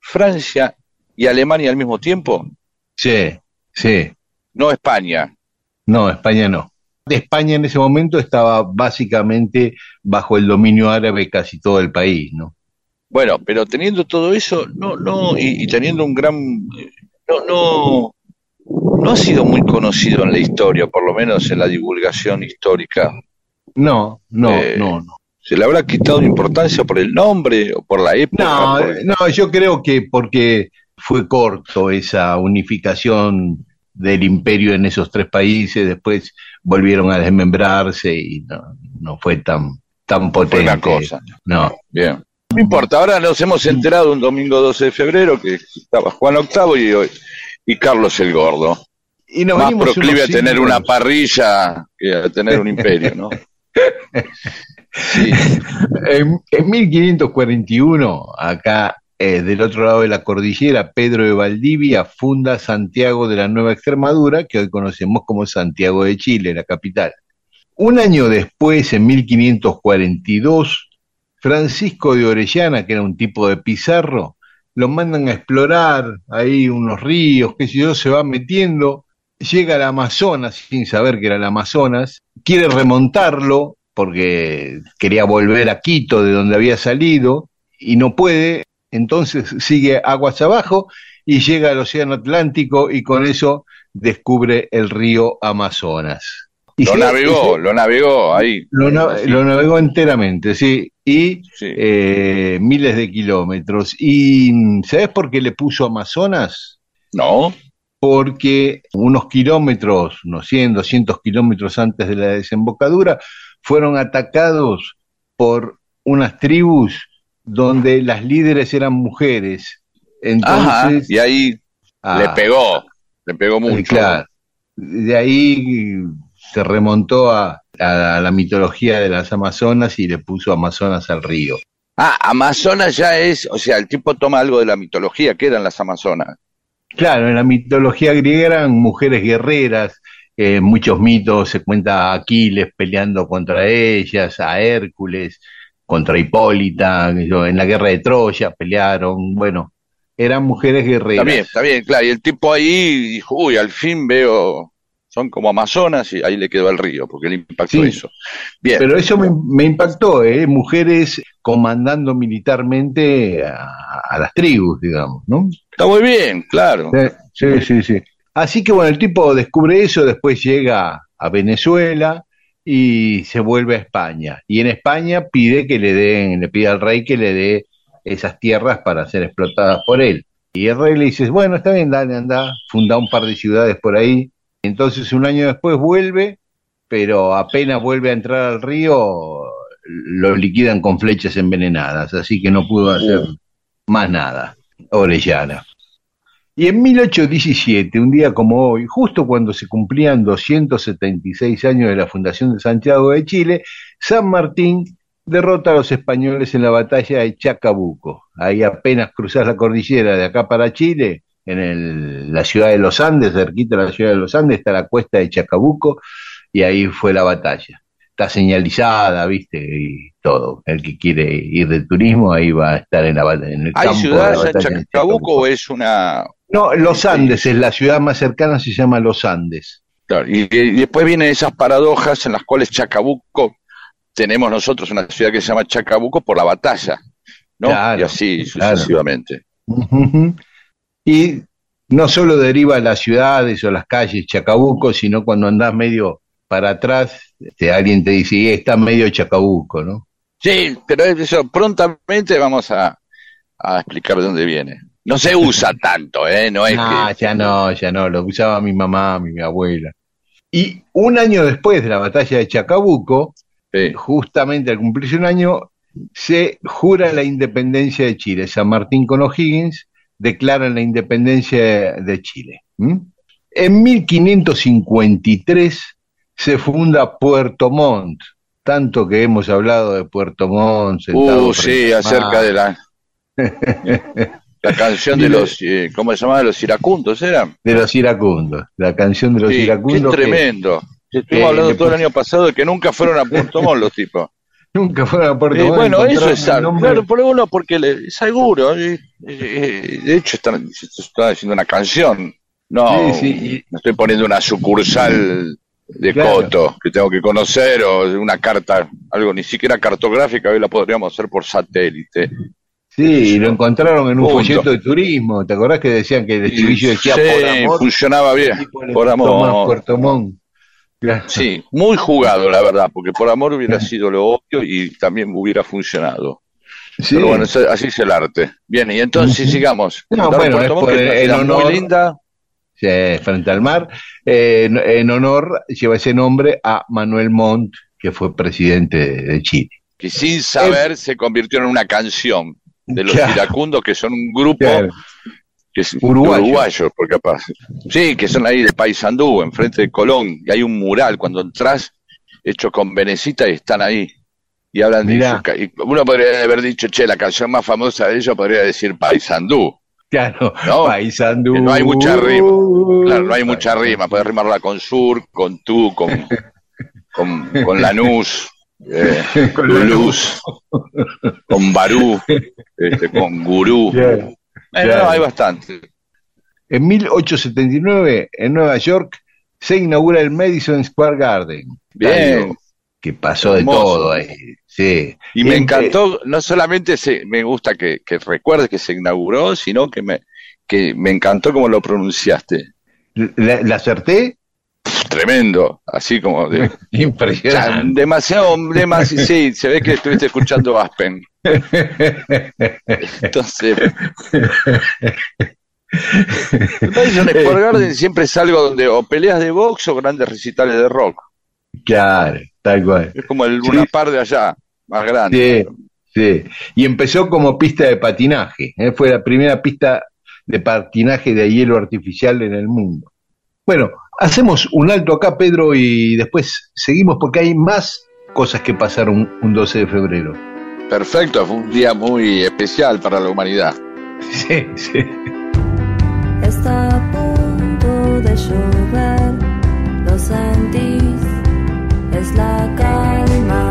Francia y Alemania al mismo tiempo. Sí, sí. No España. No, España no. España en ese momento estaba básicamente bajo el dominio árabe casi todo el país, ¿no? Bueno, pero teniendo todo eso, no, no, y, y teniendo un gran, no, no, no ha sido muy conocido en la historia, por lo menos en la divulgación histórica. No, no, Eh, no, no. ¿Se le habrá quitado importancia por el nombre o por la época? No, Por- no, yo creo que porque fue corto esa unificación del imperio en esos tres países, después volvieron a desmembrarse y no, no fue tan, tan fue potente. una cosa. No, Bien. No importa, ahora nos hemos enterado un domingo 12 de febrero que estaba Juan VIII y, hoy- y Carlos el Gordo. y nos Más proclive a tener una parrilla que a tener un imperio, ¿no? Sí. En, en 1541, acá eh, del otro lado de la cordillera, Pedro de Valdivia funda Santiago de la Nueva Extremadura, que hoy conocemos como Santiago de Chile, la capital. Un año después, en 1542, Francisco de Orellana, que era un tipo de Pizarro, lo mandan a explorar ahí unos ríos, qué sé yo, se va metiendo, llega al Amazonas sin saber que era el Amazonas, quiere remontarlo porque quería volver a Quito de donde había salido y no puede, entonces sigue aguas abajo y llega al Océano Atlántico y con eso descubre el río Amazonas. Lo navegó, lo navegó ahí. lo, na- lo navegó enteramente, sí, y Sí. eh, miles de kilómetros. ¿Y sabes por qué le puso Amazonas? ¿No? Porque unos kilómetros, unos 100, 200 kilómetros antes de la desembocadura, fueron atacados por unas tribus donde las líderes eran mujeres. Ajá, Entonces, y ahí le ah, pegó, le pegó mucho. Claro. De ahí se remontó a, a la mitología de las Amazonas y le puso Amazonas al río. Ah, Amazonas ya es, o sea, el tipo toma algo de la mitología, que eran las Amazonas. Claro, en la mitología griega eran mujeres guerreras, eh, muchos mitos, se cuenta a Aquiles peleando contra ellas, a Hércules contra Hipólita, en la guerra de Troya pelearon, bueno, eran mujeres guerreras. Está bien, está bien, claro. Y el tipo ahí dijo, uy, al fin veo, son como Amazonas y ahí le quedó el río, porque le impactó Sí. eso. Bien, Pero eso me, me impactó, ¿eh? Mujeres comandando militarmente a, a las tribus, digamos, ¿no? está muy bien, claro. Sí, sí, sí. Así que bueno, el tipo descubre eso, después llega a Venezuela y se vuelve a España. Y en España pide que le den, le pide al rey que le dé esas tierras para ser explotadas por él. Y el rey le dice, bueno, está bien, dale, anda, funda un par de ciudades por ahí. Entonces un año después vuelve, pero apenas vuelve a entrar al río, lo liquidan con flechas envenenadas, así que no pudo hacer más nada. Orellana. Y en 1817, un día como hoy, justo cuando se cumplían 276 años de la fundación de Santiago de Chile, San Martín derrota a los españoles en la batalla de Chacabuco. Ahí apenas cruzás la cordillera de acá para Chile, en el- la ciudad de los Andes, cerquita de la ciudad de los Andes, está la cuesta de Chacabuco, y ahí fue la batalla. Está señalizada, viste, y todo. El que quiere ir de turismo, ahí va a estar en, la, en el ¿Hay campo de ciudades en batalla de Chacabuco o es una... No, Los Sí. Andes es la ciudad más cercana, se llama Los Andes. Claro, y, y después vienen esas paradojas en las cuales Chacabuco, tenemos nosotros una ciudad que se llama Chacabuco por la batalla, ¿no? Claro, y así claro. sucesivamente. Y no solo deriva las ciudades o las calles Chacabuco, sino cuando andás medio para atrás, este, alguien te dice, "Y está medio Chacabuco, ¿no? Sí, pero eso prontamente vamos a, a explicar de dónde viene. No se usa tanto, ¿eh? No es Ah, que... ya no, ya no, lo usaba mi mamá, mi abuela. Y un año después de la batalla de Chacabuco, Sí. justamente al cumplirse un año, se jura la independencia de Chile. San Martín con O'Higgins declaran la independencia de Chile. ¿m? En 1553 se funda Puerto Montt, tanto que hemos hablado de Puerto Montt. Uh, sí, acerca de la... La canción de los, eh, ¿cómo se llama? De los iracundos, ¿era? de los iracundos, la canción de los Sí, qué iracundos. que tremendo. Estuvimos hablando todo el pus- año pasado de que nunca fueron a Puerto Montt los tipos. Nunca fueron a Puerto Eh, bueno, eso es algo. Claro, por uno, porque le- es seguro. eh, eh, de hecho, están, están haciendo una canción. No, Sí, sí, no estoy poniendo una sucursal de Claro. Coto que tengo que conocer o una carta, algo ni siquiera cartográfica, hoy la podríamos hacer por satélite. Sí, y lo encontraron en un Punto. folleto de turismo. ¿Te acordás que decían que el estribillo decía Sí, por amor? funcionaba bien. Por amor. Puerto Montt. Sí, muy jugado, la verdad, porque por amor hubiera sido lo obvio y también hubiera funcionado. Sí. Pero bueno, así es el arte. Bien, y entonces sigamos. No, bueno, que en honor- muy linda. Frente al mar. Eh, en, en honor, lleva ese nombre a Manuel Montt, que fue presidente de, de Chile. que sin saber se convirtió en una canción de los Claro. iracundos, que son un grupo Claro. Que es Uruguayo. uruguayo, por capaz. Sí, que son ahí de Paysandú, enfrente de Colón, y hay un mural cuando entras hecho con venecita y están ahí. Y hablan de Mirá. ca- y uno podría haber dicho, che, la canción más famosa de ellos podría decir Paysandú. Claro, No, Paisandú. que no hay mucha rima. Claro, no hay mucha rima, puedes rimarla con sur, con tú, con, con, con Lanús, eh, Con Lulús, con Barú, este, con Gurú. Eh, claro. no, hay bastante. En 1879, en Nueva York, se inaugura el Madison Square Garden. Bien. Que pasó de Hermoso. todo ahí. Sí. Y me Entre- encantó, no solamente se, me gusta que, que recuerdes que se inauguró, sino que me, que me encantó cómo lo pronunciaste. ¿La, la acerté? Tremendo, así como de, Impresionante. demasiado, demasiado, sí, se ve que estuviste escuchando Aspen. Entonces, Madison Square Garden siempre es algo donde o peleas de box o grandes recitales de rock. Claro, tal cual. Es como el Sí. una par de allá, más grande. Sí, sí. Y empezó como pista de patinaje. ¿eh? Fue la primera pista de patinaje de hielo artificial en el mundo. Bueno, hacemos un alto acá, Pedro, y después seguimos porque hay más cosas que pasaron un 12 de febrero. Perfecto, fue un día muy especial para la humanidad. Sí, sí. Está a punto de llover, lo sentís, es la calma,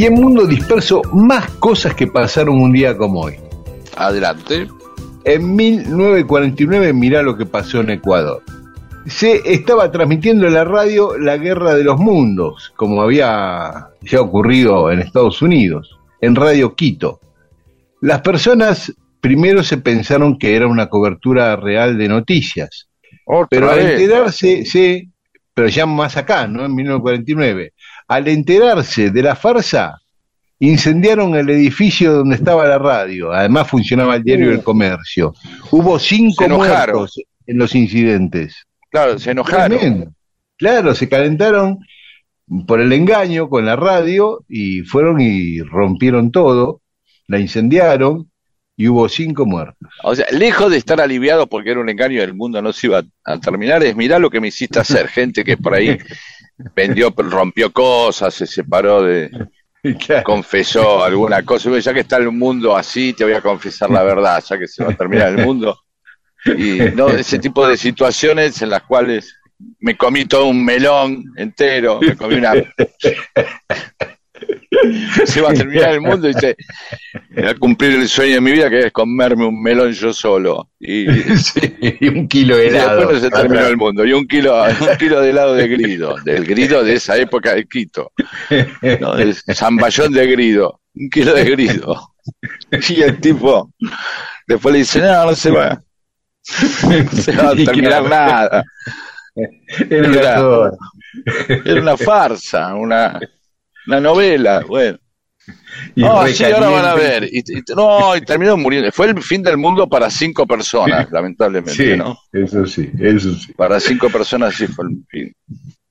Y en Mundo Disperso, más cosas que pasaron un día como hoy. Adelante. En 1949, mirá lo que pasó en Ecuador. Se estaba transmitiendo en la radio la Guerra de los Mundos, como había ya ocurrido en Estados Unidos, en Radio Quito. Las personas primero se pensaron que era una cobertura real de noticias, Otra pero al enterarse, sí, pero ya más acá, ¿no? En 1949, al enterarse de la farsa, incendiaron el edificio donde estaba la radio. Además funcionaba el diario El Comercio. Hubo cinco muertos en los incidentes. Claro, se enojaron. Tremendo. Claro, se calentaron por el engaño con la radio y fueron y rompieron todo, la incendiaron y hubo cinco muertos. O sea, lejos de estar aliviado porque era un engaño del mundo no se iba a terminar, es mirá lo que me hiciste hacer. Gente que por ahí vendió, rompió cosas, se separó de, Claro. confesó alguna cosa. Ya que está el mundo así, te voy a confesar la verdad, ya que se va a terminar el mundo. Y no ese tipo de situaciones en las cuales me comí todo un melón entero, me comí una. Se va a terminar el mundo y dice, voy a cumplir el sueño de mi vida que es comerme un melón yo solo. Y, Sí, y un kilo de y helado. después no se terminó el mundo. Y un kilo, un kilo de helado de grido, del grido de esa época de Quito. ¿no? Zamballón de grido, un kilo de grido. Y el tipo después le dice, no, no se va. No se va a Y terminar nada. Era. Era una farsa, una, una novela. Bueno. Y No, re sí, ahora van a ver. Y, y- no, y terminó muriendo. Fue el fin del mundo para cinco personas, lamentablemente, Sí, ¿no? eso sí, eso sí. Para cinco personas sí fue el fin.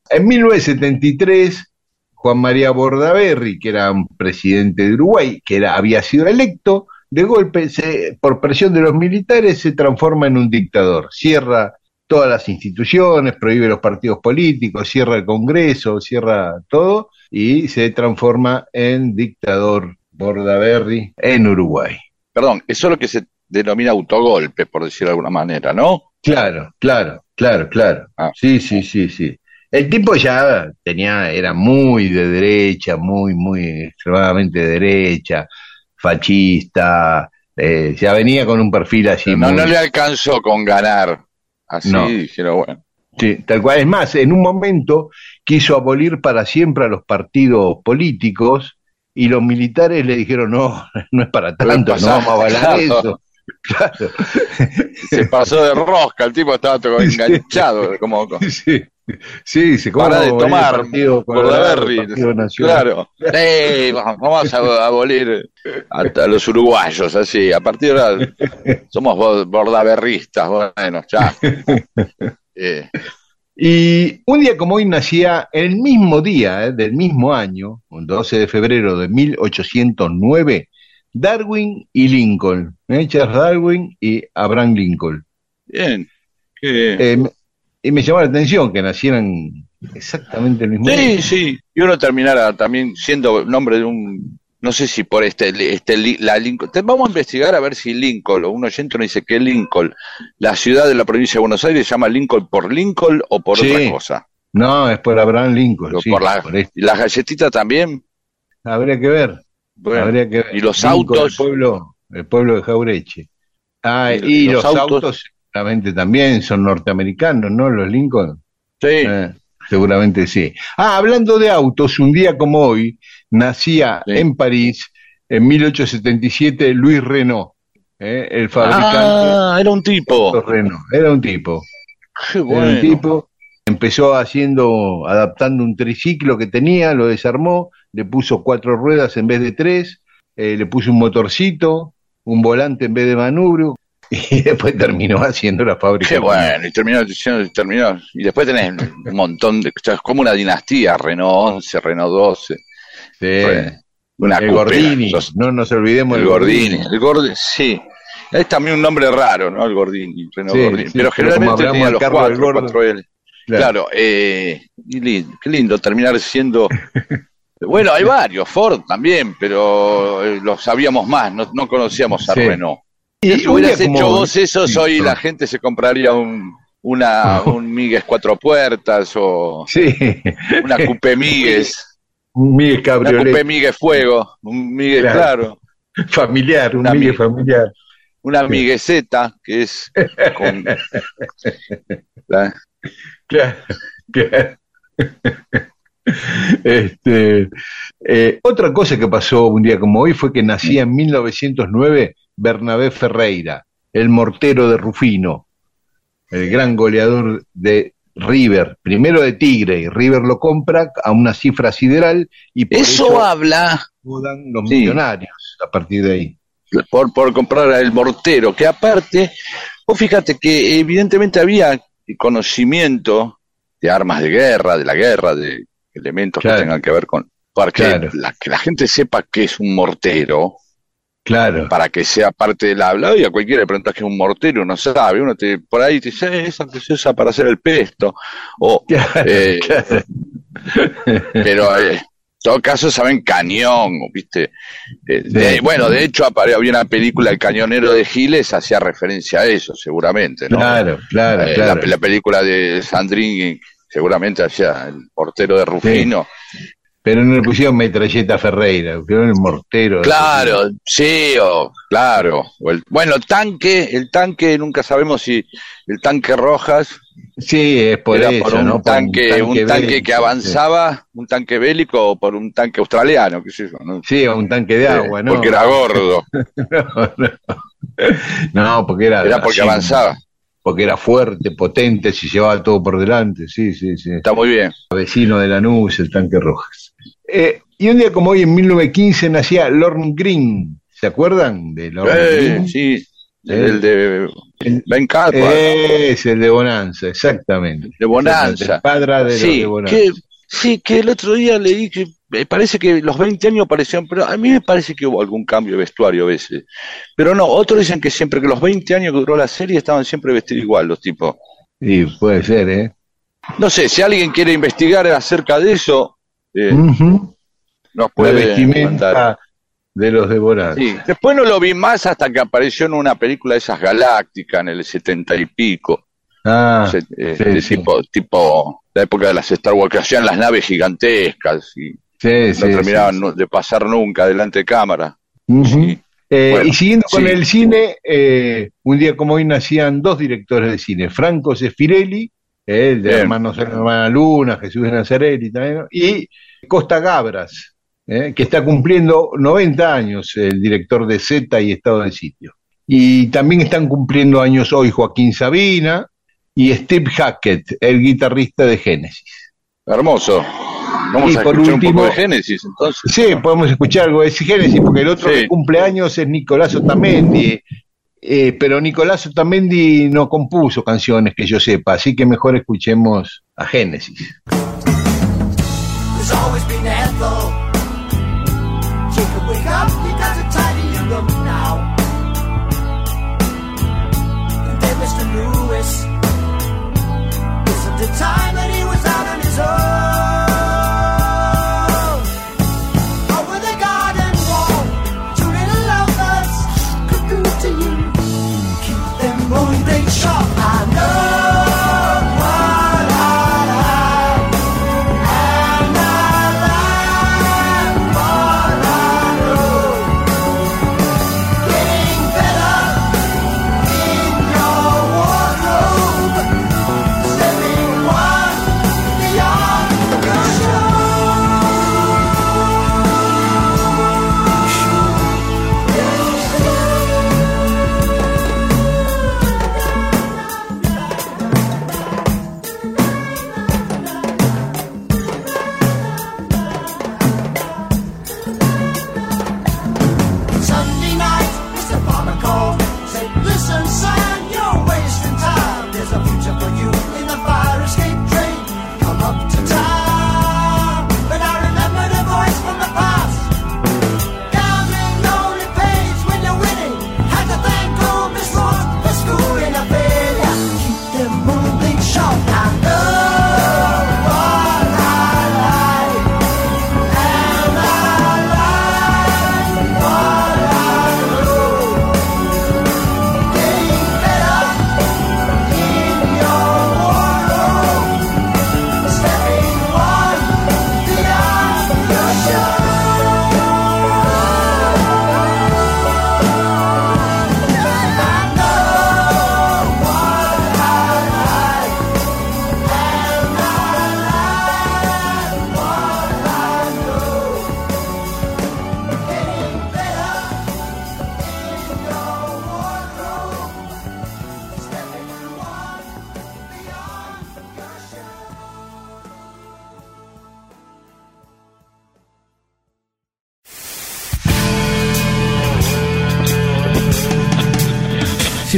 En 1973, Juan María Bordaberry, que era un presidente de Uruguay, que era, había sido electo, de golpe, se- por presión de los militares, se transforma en un dictador. Cierra todas las instituciones, prohíbe los partidos políticos, cierra el Congreso, cierra todo y se transforma en dictador Bordaberry en Uruguay. Perdón, eso es lo que se denomina autogolpe, por decirlo de alguna manera, ¿no? Claro, claro, claro, claro. Ah. Sí, sí, sí, sí. El tipo ya tenía, era muy de derecha, muy, muy extremadamente de derecha, fascista, eh, ya venía con un perfil así. No, muy- no le alcanzó con ganar. Así No. dijeron, bueno. Sí, tal cual. Es más, en un momento quiso abolir para siempre a los partidos políticos y los militares le dijeron, no, no es para tanto, no vamos a avalar claro. eso. Claro. Se pasó de rosca, el tipo estaba todo enganchado, como Sí, sí, se ¿cómo para de tomar partido nacional? Claro. Vamos a abolir a, a los uruguayos, así. A partir de ahora somos bo- bordaberristas, bueno, ya. Eh, Y un día como hoy nacía, el mismo día eh, del mismo año, un 12 de febrero de 1809, Darwin y Lincoln, eh, Charles Darwin y Abraham Lincoln. bien. Eh, y me llamó la atención que nacieran exactamente el mismo Sí, día. sí. Y uno terminara también siendo nombre de un. No sé si por este, este la Lincoln. Vamos a investigar a ver si Lincoln, o un oyente nos dice que Lincoln, la ciudad de la provincia de Buenos Aires, se llama Lincoln por Lincoln o por Sí. otra cosa. No, es por Abraham Lincoln. Sí, por la- por este. ¿Y las galletitas también? Habría que ver. Bueno, habría que ver. ¿y los Lincoln, autos? El pueblo, el pueblo de Jaureche. Ah, ¿Y y, los autos? seguramente también son norteamericanos, ¿no? Los Lincoln. sí. Eh, seguramente sí. Ah, hablando de autos, un día como hoy nacía Sí. en París, en 1877, Luis Renault, eh, el fabricante Ah, era un tipo. Renault. Era un tipo. Qué Era un bueno. tipo. Empezó haciendo, adaptando un triciclo que tenía, lo desarmó, le puso cuatro ruedas en vez de tres, eh, le puso un motorcito, un volante en vez de manubrio. y después terminó haciendo la fábrica. Qué bueno, y terminó, diciendo- terminó. Y después tenés un montón de. o sea, Es como una dinastía, Renault 11, Renault 12. Sí. Una el. Gordini, Los- no nos olvidemos el del Gordini. El Gordini, sí. Es también un nombre raro, ¿no? El Gordini, Sí, Gordini. sí, pero pero generalmente hablamos tenía los cuatro, cuatro L. Claro. Claro, eh, y lindo, qué lindo terminar siendo. Bueno, hay varios, Ford también, pero eh, lo sabíamos más, no, no conocíamos a Sí. Renault. Y Si hubieras hecho vos eso, hoy la gente se compraría un, una, un Migues cuatro puertas o Sí, una Coupé Migues, un Miguel una Coupé Cabriolet Migues Fuego, un Migues, Claro. claro, familiar, un amiga. familiar. una Migueseta, que es con... la- Claro, claro. Este, eh, otra cosa que pasó un día como hoy fue que nacía en 1909 Bernabé Ferreira, el mortero de Rufino, el gran goleador de River, primero de Tigre, y River lo compra a una cifra sideral y por Eso eso habla mudan los Sí. millonarios a partir de ahí. por, por comprar el mortero, que aparte, vos fíjate que evidentemente había conocimiento de armas de guerra, de la guerra, de elementos Claro. que tengan que ver con... Para que, Claro. la, que la gente sepa que es un mortero, Claro. para que sea parte del habla. Y a cualquiera le preguntas qué es un mortero, no sabe. Uno te, por ahí te dice, "Eh, eso que se usa para hacer el pesto. O, Claro, eh, claro. pero eh, en todo caso saben cañón, ¿viste? Eh, de- bueno, de hecho había una película, El Cañonero de Giles, hacía referencia a eso, seguramente, ¿no? Claro, claro, claro. La, la película de Sandrini, seguramente hacía el portero de Rufino. Pero no le pusieron metralleta Ferreira, le pusieron el mortero. Claro, sí, o, claro. O el, bueno, tanque, el tanque, nunca sabemos si el tanque Rojas Sí, es por era eso, por un, ¿no? Por tanque, un tanque, bélico, que avanzaba, un tanque bélico o por un tanque australiano, qué sé yo, ¿no? Sí, o un tanque de agua, ¿no? Porque era gordo, No, no. No, porque era. era porque así, avanzaba. Porque era fuerte, potente, si llevaba todo por delante. Sí, sí, sí. Está muy bien. Vecino de Lanús, el tanque Rojas. Eh, y un día como hoy, en 1915, nacía Lorne Green. ¿Se acuerdan de Lorne Eh, Green? sí, el de Ben Carpa, Es el de Bonanza, exactamente. de Bonanza. El padre de Sí, de Bonanza. que, sí, que el otro día leí que me parece que los 20 años parecían, pero a mí me parece que hubo algún cambio de vestuario a veces. Pero no, otros dicen que siempre, que los 20 años que duró la serie estaban siempre vestidos igual los tipos. Sí, puede ser, ¿eh? No sé, si alguien quiere investigar acerca de eso, eh, nos La puede vestimenta mandar. de los de Bonanza. Sí. Después no lo vi más hasta que apareció en una película de esas galácticas en el 70 y pico. Ah, eh, sí, tipo, tipo la época de las Star Wars, que hacían las naves gigantescas y sí, sí, no terminaban sí, de pasar nunca delante de cámara. Eh, Bueno, y siguiendo con el cine, eh, un día como hoy nacían dos directores de cine, Franco Sefirelli, eh, el de Bien. Hermanos Hermana Luna, Jesús de Nazaret también, y Costa Gabras, que está cumpliendo 90 años, el director de Z y Estado de Sitio. Y también están cumpliendo años hoy Joaquín Sabina y Steve Hackett, el guitarrista de Génesis. Hermoso. Vamos Y a por escuchar un poco de Génesis, entonces. Sí, podemos escuchar algo de Génesis, porque el otro Sí. que cumple años es Nicolás Otamendi. eh, pero Nicolás Otamendi no compuso canciones que yo sepa, así que mejor escuchemos a Génesis. Time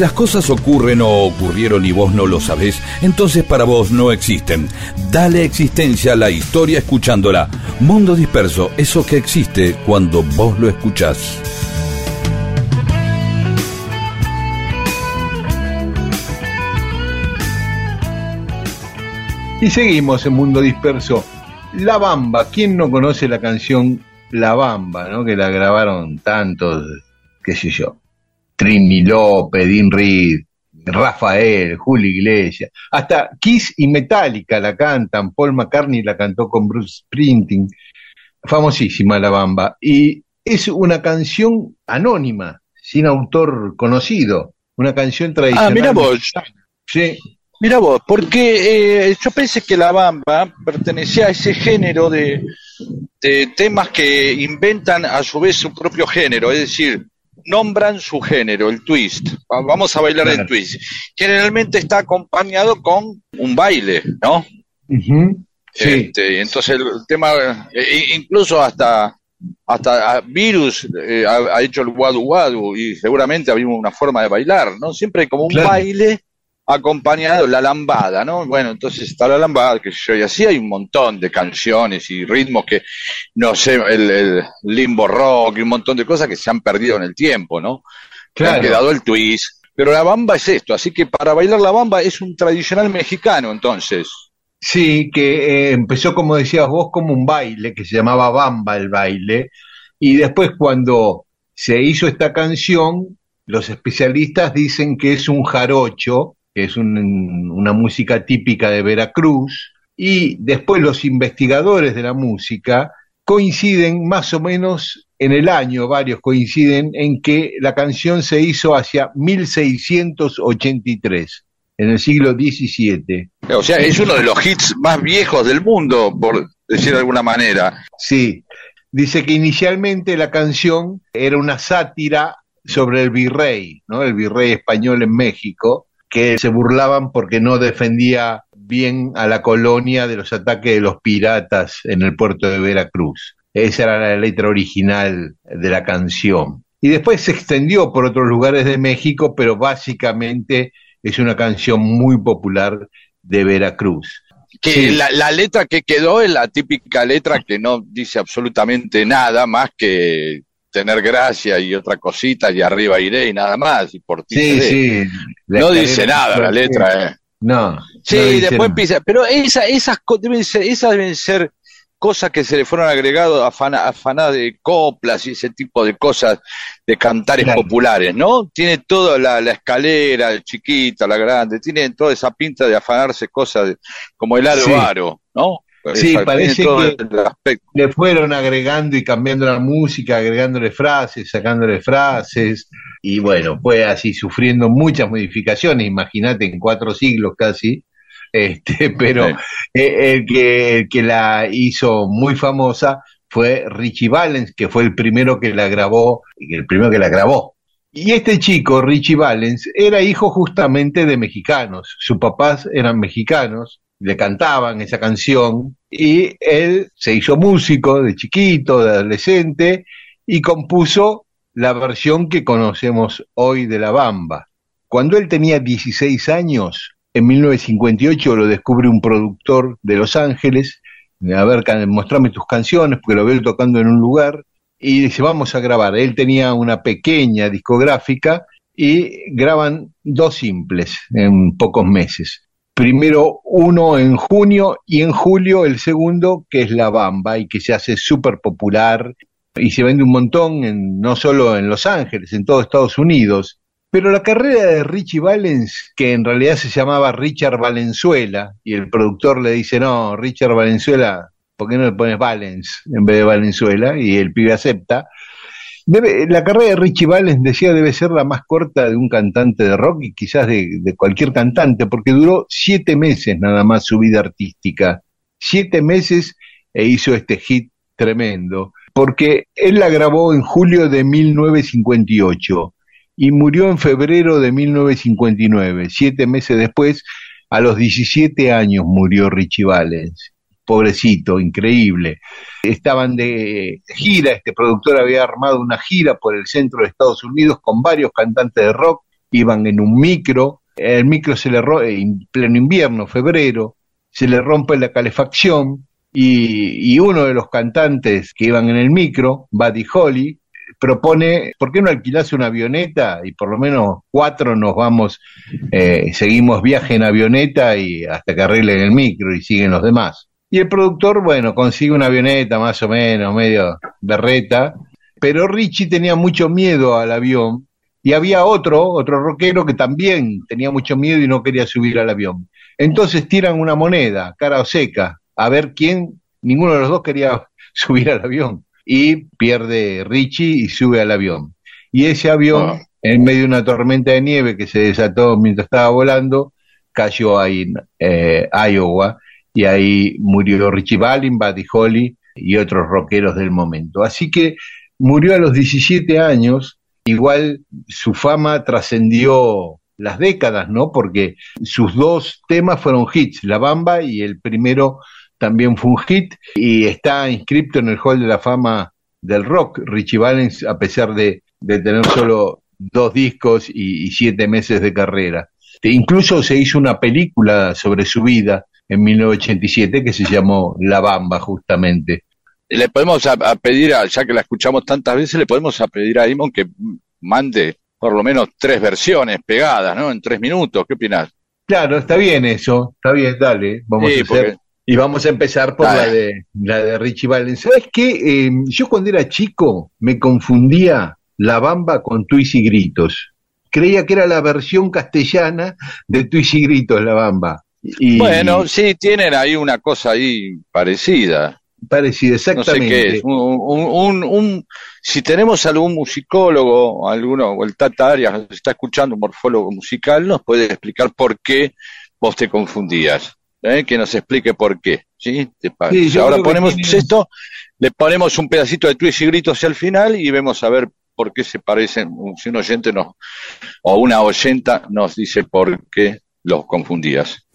las cosas ocurren o ocurrieron y vos no lo sabés, entonces para vos no existen. Dale existencia a la historia escuchándola. Mundo disperso, eso que existe cuando vos lo escuchás. Y seguimos en Mundo Disperso. La Bamba, ¿quién no conoce la canción La Bamba, ¿no? que la grabaron tantos, qué sé yo, Trini López, Dean Reed, Rafael, Julio Iglesias, hasta Kiss y Metallica la cantan, Paul McCartney la cantó con Bruce Springsteen, famosísima La Bamba, y es una canción anónima, sin autor conocido, una canción tradicional. Ah, mira vos. Sí, Mira vos, porque eh, yo pensé que la bamba pertenecía a ese género de, de temas que inventan a su vez su propio género, es decir, nombran su género, el twist. Va- Vamos a bailar el twist. Generalmente está acompañado con un baile, ¿no? sí. Este, entonces el tema, eh, incluso hasta hasta ah, Virus eh, ha, ha hecho el wadu wadu y seguramente había una forma de bailar, ¿no? Siempre hay como un Claro. baile acompañado la lambada, ¿no? Bueno, entonces está la lambada, que yo, y así hay un montón de canciones y ritmos que, no sé, el, el limbo rock y un montón de cosas que se han perdido en el tiempo, ¿no? Que han Claro. quedado el twist. Pero la bamba es esto, así que para bailar la bamba es un tradicional mexicano, entonces. Sí, que eh, empezó, como decías vos, como un baile, que se llamaba Bamba el baile, y después cuando se hizo esta canción, los especialistas dicen que es un jarocho, que es un- una música típica de Veracruz, y después los investigadores de la música coinciden más o menos en el año, varios coinciden en que la canción se hizo hacia 1683, en el siglo XVII. O sea, es uno de los hits más viejos del mundo, por decir de alguna manera. Sí, dice que inicialmente la canción era una sátira sobre el virrey, ¿no? El virrey español en México, que se burlaban porque no defendía bien a la colonia de los ataques de los piratas en el puerto de Veracruz. Esa era la letra original de la canción. Y después se extendió por otros lugares de México, pero básicamente es una canción muy popular de Veracruz. Que Sí. la, la letra que quedó es la típica letra que no dice absolutamente nada más que tener gracia y otra cosita y arriba iré y nada más y por ti Sí, sí. No dice nada la letra, eh. No. Sí, no después nada. empieza, pero esa, esas deben ser, esas deben ser cosas que se le fueron agregadas afana, afanadas de coplas y ese tipo de cosas de cantares Claro. populares, ¿no? Tiene toda la, la escalera, el chiquita, la grande, tiene toda esa pinta de afanarse cosas de- como el aro Sí. ¿no? Sí, Esa- parece que-. Le fueron agregando y cambiando la música, agregándole frases, sacándole frases, y bueno, fue así sufriendo muchas modificaciones, imagínate, en cuatro siglos casi, este, pero Sí. eh, el, que, el que la hizo muy famosa fue Richie Valens, que fue el primero que la grabó, el primero que la grabó. Y este chico, Richie Valens, era hijo justamente de mexicanos. Sus papás eran mexicanos, le cantaban esa canción y él se hizo músico de chiquito, de adolescente, y compuso la versión que conocemos hoy de La Bamba. Cuando él tenía 16 años, en 1958 lo descubre un productor de Los Ángeles, a ver, mostrame tus canciones, porque lo veo tocando en un lugar, y dice, vamos a grabar. Él tenía una pequeña discográfica y graban dos simples en pocos meses. Primero uno en junio y en julio el segundo, que es La Bamba, y que se hace súper popular y se vende un montón, en, no solo en Los Ángeles, en todo Estados Unidos. Pero la carrera de Richie Valens, que en realidad se llamaba Richard Valenzuela, y el productor le dice, no, Richard Valenzuela, ¿por qué no le pones Valens en vez de Valenzuela? Y el pibe acepta. Debe- la carrera de Richie Valens, decía, debe ser la más corta de un cantante de rock y quizás de, cualquier cantante, porque duró siete meses nada más su vida artística. Siete meses e hizo este hit tremendo, porque él la grabó en julio de 1958 y murió en febrero de 1959. Siete meses después, a los 17 años, murió Richie Valens. Pobrecito, increíble. Estaban de gira, este productor había armado una gira por el centro de Estados Unidos con varios cantantes de rock iban en un micro, el micro se le rompe, en pleno invierno, febrero, se le rompe la calefacción y, y uno de los cantantes que iban en el micro, Buddy Holly, propone, ¿por qué no alquilás una avioneta y por lo menos cuatro nos vamos, eh, seguimos viaje en avioneta y hasta que arreglen el micro y siguen los demás? Y el productor, bueno, consigue una avioneta más o menos, medio berreta, pero Richie tenía mucho miedo al avión y había otro, otro rockero que también tenía mucho miedo y no quería subir al avión. Entonces tiran una moneda, cara o seca, a ver quién, ninguno de los dos quería subir al avión y pierde Richie y sube al avión. Y ese avión, Ah. en medio de una tormenta de nieve que se desató mientras estaba volando, cayó ahí en eh, Iowa y ahí murió Richie Valens, Buddy Holly y otros rockeros del momento. Así que murió a los 17 años, igual su fama trascendió las décadas, ¿no? Porque sus dos temas fueron hits, La Bamba y el primero también fue un hit y está inscripto en el Hall de la Fama del Rock, Richie Valens, a pesar de, tener solo dos discos y, siete meses de carrera. E incluso se hizo una película sobre su vida en 1987 que se llamó La Bamba, justamente. Le podemos a, a pedir, a- ya que la escuchamos tantas veces, le podemos a pedir a Imon que mande por lo menos tres versiones pegadas, ¿no? En tres minutos, ¿qué opinas? Claro, está bien eso, está bien, dale, vamos Sí, a hacer. porque- Y vamos a empezar por Dale. la de, la de Richie Valens. ¿Sabes qué? Eh, yo cuando era chico me confundía La Bamba con Twist y Gritos. Creía que era la versión castellana de Twist y Gritos, La Bamba. Y Bueno, sí, tienen ahí una cosa ahí parecida. parecida, No sé exactamente. qué es. Un, un- un- un- si tenemos algún musicólogo, alguno, o el Tata Arias nos está escuchando, un morfólogo musical, nos puede explicar por qué vos te confundías. ¿eh? Que nos explique por qué. ¿sí? Ahora ponemos tiene- esto, le ponemos un pedacito de twist y gritos hacia el final y vemos a ver por qué se parecen. Si un oyente nos, o una oyenta nos dice por qué los confundías.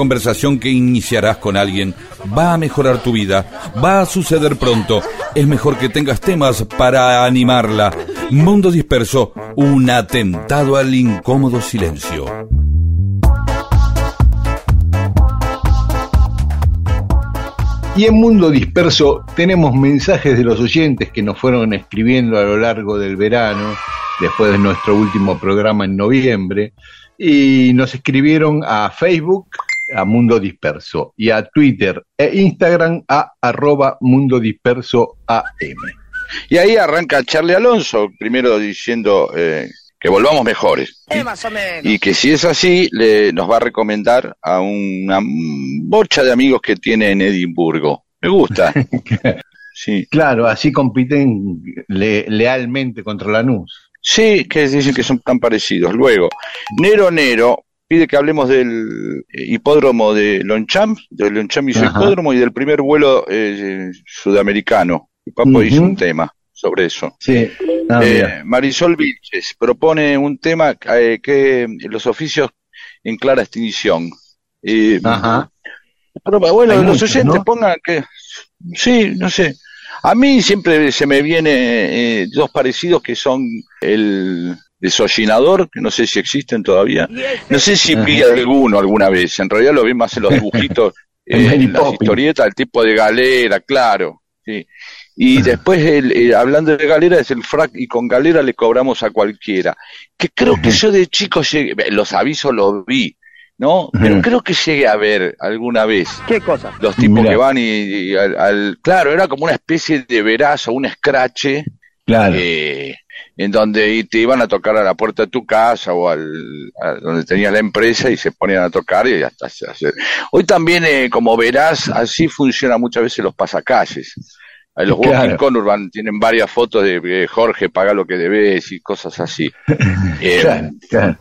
Conversación que iniciarás con alguien va a mejorar tu vida, va a suceder pronto. Es mejor que tengas temas para animarla. Mundo Disperso, un atentado al incómodo silencio. Y en Mundo Disperso tenemos mensajes de los oyentes que nos fueron escribiendo a lo largo del verano, después de nuestro último programa en noviembre, y nos escribieron a Facebook, a Mundo Disperso, y a Twitter e Instagram a arroba Mundo Disperso AM. Y ahí arranca Charlie Alonso, primero diciendo eh, que volvamos mejores. más o menos. Y que si es así, le, nos va a recomendar a una bocha de amigos que tiene en Edimburgo. Me gusta. Sí. Claro, así compiten le- lealmente contra Lanús. Sí, que dicen que son tan parecidos. Luego, Nero Nero pide que hablemos del eh, hipódromo de Lonchamp, del Lonchamp y su Ajá. hipódromo y del primer vuelo eh, sudamericano. Papo hizo un tema sobre eso. Sí. Ah, Eh. Marisol Vilches propone un tema eh, que los oficios en clara extinción. Eh, Ajá. pero, bueno, Hay los muchos, oyentes ¿no? pongan que. Sí, no sé. A mí siempre se me viene eh, dos parecidos que son el desollinador, que no sé si existen todavía. No sé si vi alguno alguna vez. En realidad lo vi más en los dibujitos, En eh, en las historietas, el tipo de galera, claro. Sí. Y después, el, eh, hablando de galera, es el frac y con galera le cobramos a cualquiera. Que creo que yo de chico llegué, los avisos los vi, ¿no? Pero creo que llegué a ver alguna vez ¿Qué cosa? los tipos Mirá. que van y, y al, al- claro, era como una especie de verazo, un escrache, Claro. eh, en donde te iban a tocar a la puerta de tu casa o al, a donde tenías la empresa y se ponían a tocar y hasta se hace. Hoy también, eh, como verás, así funciona muchas veces los pasacalles. A Los Claro. Walking Conurban tienen varias fotos de eh, Jorge, paga lo que debes y cosas así. Eh, Claro, claro,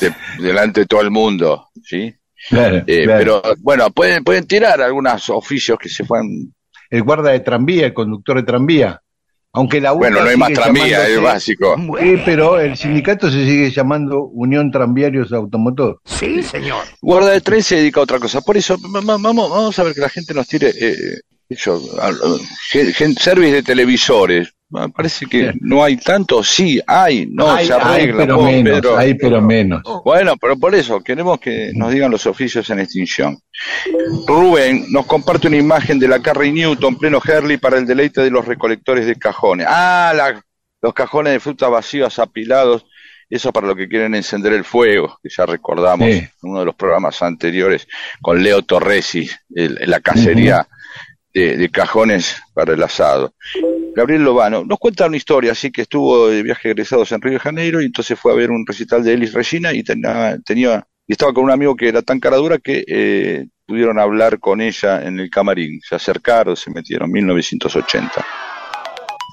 de- delante de todo el mundo, ¿sí? claro, Eh, claro. Pero bueno, pueden, pueden tirar algunos oficios que se fueran El guarda de tranvía, el conductor de tranvía. Aunque la UTA Bueno, no hay más sigue tranvía, es básico. Sí, pero el sindicato se sigue llamando Unión Tranviarios Automotor. Sí, señor. Guarda de tren se dedica a otra cosa. Por eso, va- va- vamos, vamos a ver que la gente nos tire eh, eso, a- a- gen- gen- service de televisores. Ah, Parece que no hay tanto. Sí, hay, no, hay, se hay, arregla. pero vos, menos, Pedro. hay, pero menos. Bueno, pero por eso queremos que nos digan los oficios en extinción. Rubén nos comparte una imagen de la Carrie Newton pleno Herley para el deleite de los recolectores de cajones. Ah, la- los cajones de fruta vacíos apilados, eso para lo que quieren encender el fuego, que ya recordamos Sí. en uno de los programas anteriores con Leo Torresi, el- la cacería de, de cajones para el asado. Gabriel Lobano nos cuenta una historia, así que estuvo de viaje egresados en Río de Janeiro y entonces fue a ver un recital de Elis Regina y tenía, y estaba con un amigo que era tan cara dura que eh, pudieron hablar con ella en el camarín. Se acercaron, se metieron, 1980.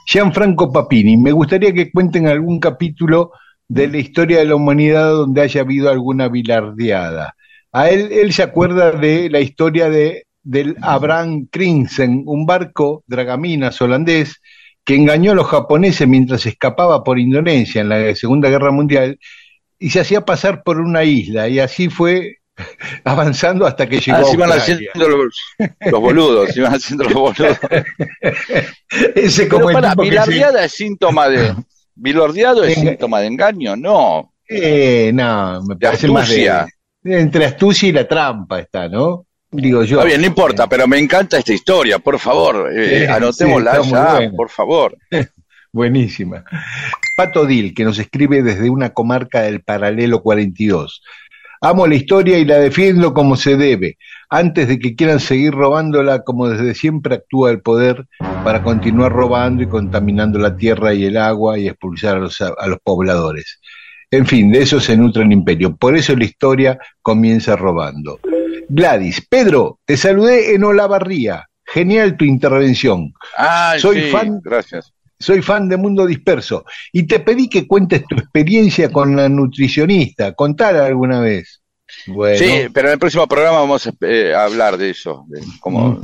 Gianfranco Papini, me gustaría que cuenten algún capítulo de la historia de la humanidad donde haya habido alguna bilardeada. A él, él se acuerda de la historia de, del Abraham Krinsen, un barco dragaminas holandés que engañó a los japoneses mientras escapaba por Indonesia en la Segunda Guerra Mundial y se hacía pasar por una isla y así fue avanzando hasta que llegó Ah, a se iban haciendo los, los boludos, se iban haciendo los boludos. Ese Pero como para, se- bilardeada es síntoma de... ¿Bilordeado es síntoma de engaño? No. Eh, no, me parece más de, entre astucia y la trampa está, ¿no? Digo yo. Está bien, no importa, pero me encanta esta historia, por favor. eh, Sí, anotémosla sí, ya, buena. por favor. Buenísima. Pato Dil, que nos escribe desde una comarca del paralelo 42. Amo la historia y la defiendo como se debe, antes de que quieran seguir robándola como desde siempre actúa el poder para continuar robando y contaminando la tierra y el agua y expulsar a los, a los pobladores. En fin, de eso se nutre el imperio. Por eso la historia comienza robando. Gladys, Pedro, te saludé en Olavarría. Genial tu intervención. Soy sí, fan- Gracias. Soy fan de Mundo Disperso y te pedí que cuentes tu experiencia con la nutricionista. Contala alguna vez. Bueno, Sí, pero en el próximo programa vamos a eh, a hablar de eso, de cómo,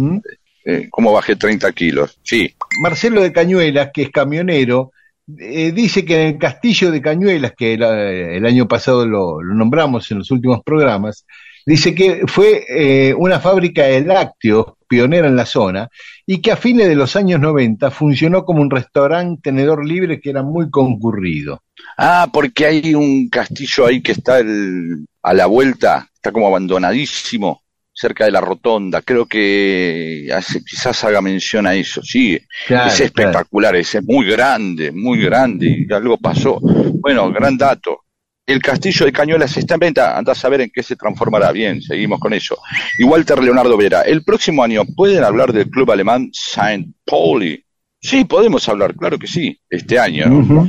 eh, cómo bajé 30 kilos. Sí, Marcelo de Cañuelas, que es camionero, eh, dice que en el castillo de Cañuelas, que el, el año pasado lo, lo nombramos en los últimos programas, Dice que fue eh, una fábrica de lácteos pionera en la zona y que a fines de los años 90 funcionó como un restaurante tenedor libre que era muy concurrido. Ah, porque hay un castillo ahí que está el- a la vuelta, está como abandonadísimo, cerca de la rotonda. Creo que hace- quizás haga mención a eso. Sí, Claro, es espectacular, es muy grande, muy grande, y algo pasó. Bueno, gran dato. El castillo de Cañuelas está en venta, anda a saber en qué se transformará. Bien, seguimos con eso. Y Walter Leonardo Vera, el próximo año, ¿pueden hablar del club alemán Saint Pauli? Sí, podemos hablar, claro que sí, este año. ¿no?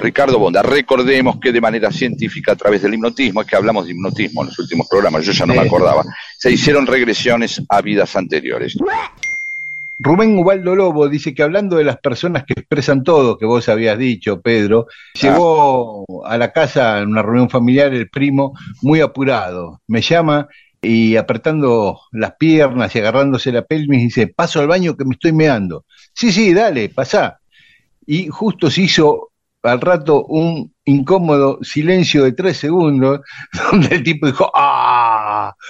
Ricardo Bonda, recordemos que de manera científica a través del hipnotismo, es que hablamos de hipnotismo en los últimos programas, yo ya no me acordaba, se hicieron regresiones a vidas anteriores. Rubén Ubaldo Lobo dice que hablando de las personas que expresan todo, que vos habías dicho, Pedro, llegó a la casa en una reunión familiar el primo muy apurado. Me llama y apretando las piernas y agarrándose la pelvis dice, paso al baño que me estoy meando. Sí, sí, dale, pasá. Y justo se hizo al rato un incómodo silencio de tres segundos, donde el tipo dijo, ¡ah!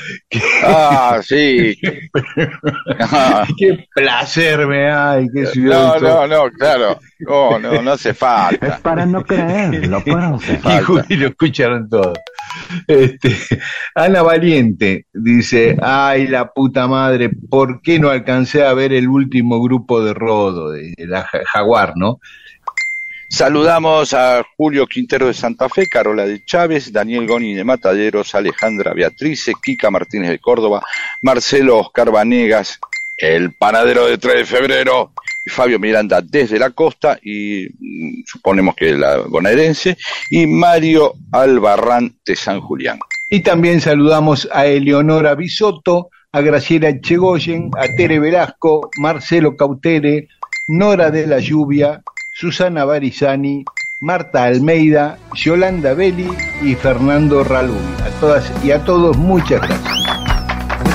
¡Qué, Ah, sí. Qué placer me da! y qué yo, no, no, no, claro. No, no, no hace falta. Para no creerlo, pues. Y Juli lo escucharon todo. Este, Ana Valiente dice, ay la puta madre, ¿por qué no alcancé a ver el último grupo de Rodo, de la Ja- Jaguar, no? Saludamos a Julio Quintero de Santa Fe, Carola de Chávez, Daniel Goni de Mataderos, Alejandra Beatrice, Kika Martínez de Córdoba, Marcelo Oscar Vanegas, el panadero de 3 de febrero, Fabio Miranda desde la costa, y mm, suponemos que la bonaerense, y Mario Albarrán de San Julián. Y también saludamos a Eleonora Bisotto, a Graciela Chegoyen, a Tere Velasco, Marcelo Cautere, Nora de la Lluvia, Susana Barizani, Marta Almeida, Yolanda Belli y Fernando Ralún. A todas y a todos muchas gracias.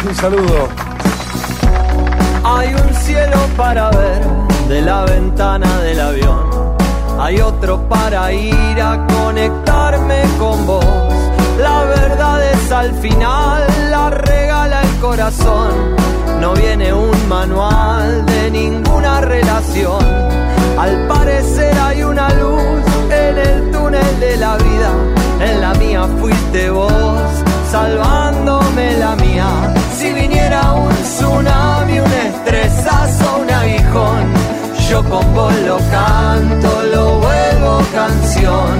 Un saludo. Hay un cielo para ver de la ventana del avión. Hay otro para ir a conectarme con vos. La verdad es al final, la regala el corazón. No viene un manual de ninguna relación. Al parecer hay una luz en el túnel de la vida. En la mía fuiste vos, salvándome la mía. Si viniera un tsunami, un estresazo, un aguijón, yo con vos lo canto, lo vuelvo canción.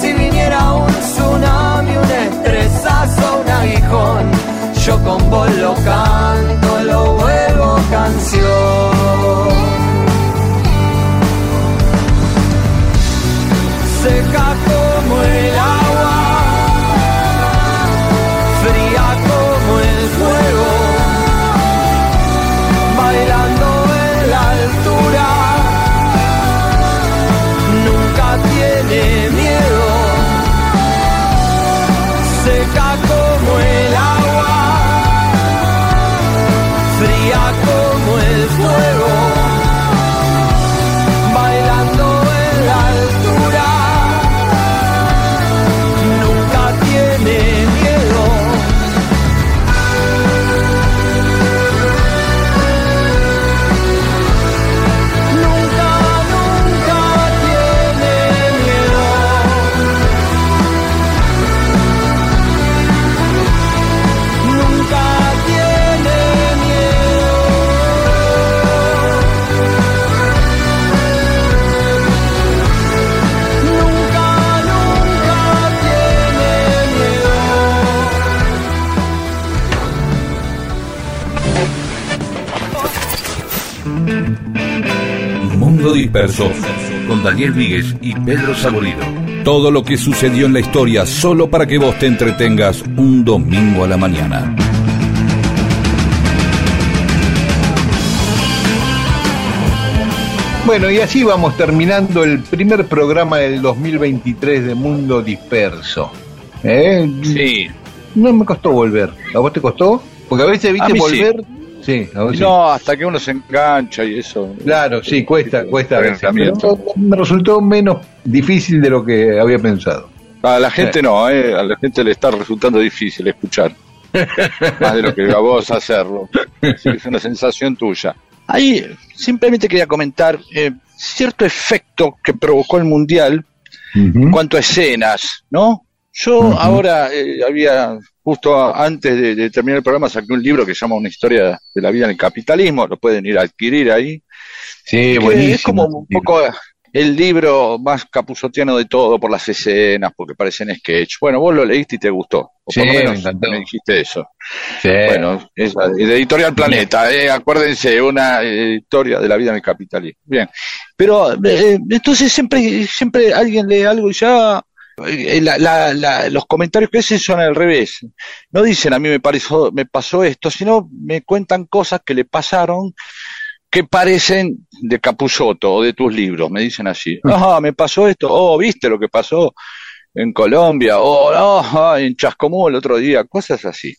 Si viniera un tsunami, un estresazo, un aguijón, yo con vos lo canto, lo vuelvo canción. Mundo Disperso, con Daniel Víguez y Pedro Saborido. Todo lo que sucedió en la historia solo para que vos te entretengas un domingo a la mañana. Bueno, y así vamos terminando el primer programa del 2023 de Mundo Disperso. ¿Eh? Sí. No me costó volver. ¿A vos te costó? Porque a veces, A viste, sí. volver. Sí, sí. No, hasta que uno se engancha y eso. Claro, sí, cuesta, cuesta. pero me resultó menos difícil de lo que había pensado. A la gente no, eh, a la gente le está resultando difícil escuchar. más de lo que a vos hacerlo. Es una sensación tuya. Ahí simplemente quería comentar eh, cierto efecto que provocó el Mundial en cuanto a escenas, ¿no? Yo ahora eh, había, justo a- antes de, de terminar el programa, saqué un libro que se llama Una historia de la vida en el capitalismo, lo pueden ir a adquirir ahí. Sí, buenísimo. Es como un poco el libro más capuzotiano de todo por las escenas, porque parecen sketch. Bueno, vos lo leíste y te gustó. O Sí, por lo me menos encantó. me dijiste eso. Sí. Bueno, es de Editorial Planeta, eh, acuérdense, una eh, historia de la vida en el capitalismo. Bien. Pero eh, entonces siempre, siempre alguien lee algo y ya eh, la- la- la- los comentarios que hacen son al revés. No dicen a mí me pareció, me pasó esto, sino me cuentan cosas que le pasaron que parecen de Capusotto o de tus libros, me dicen así. Ajá, me pasó esto, oh, viste lo que pasó en Colombia, o oh, en Chascomú el otro día, cosas así.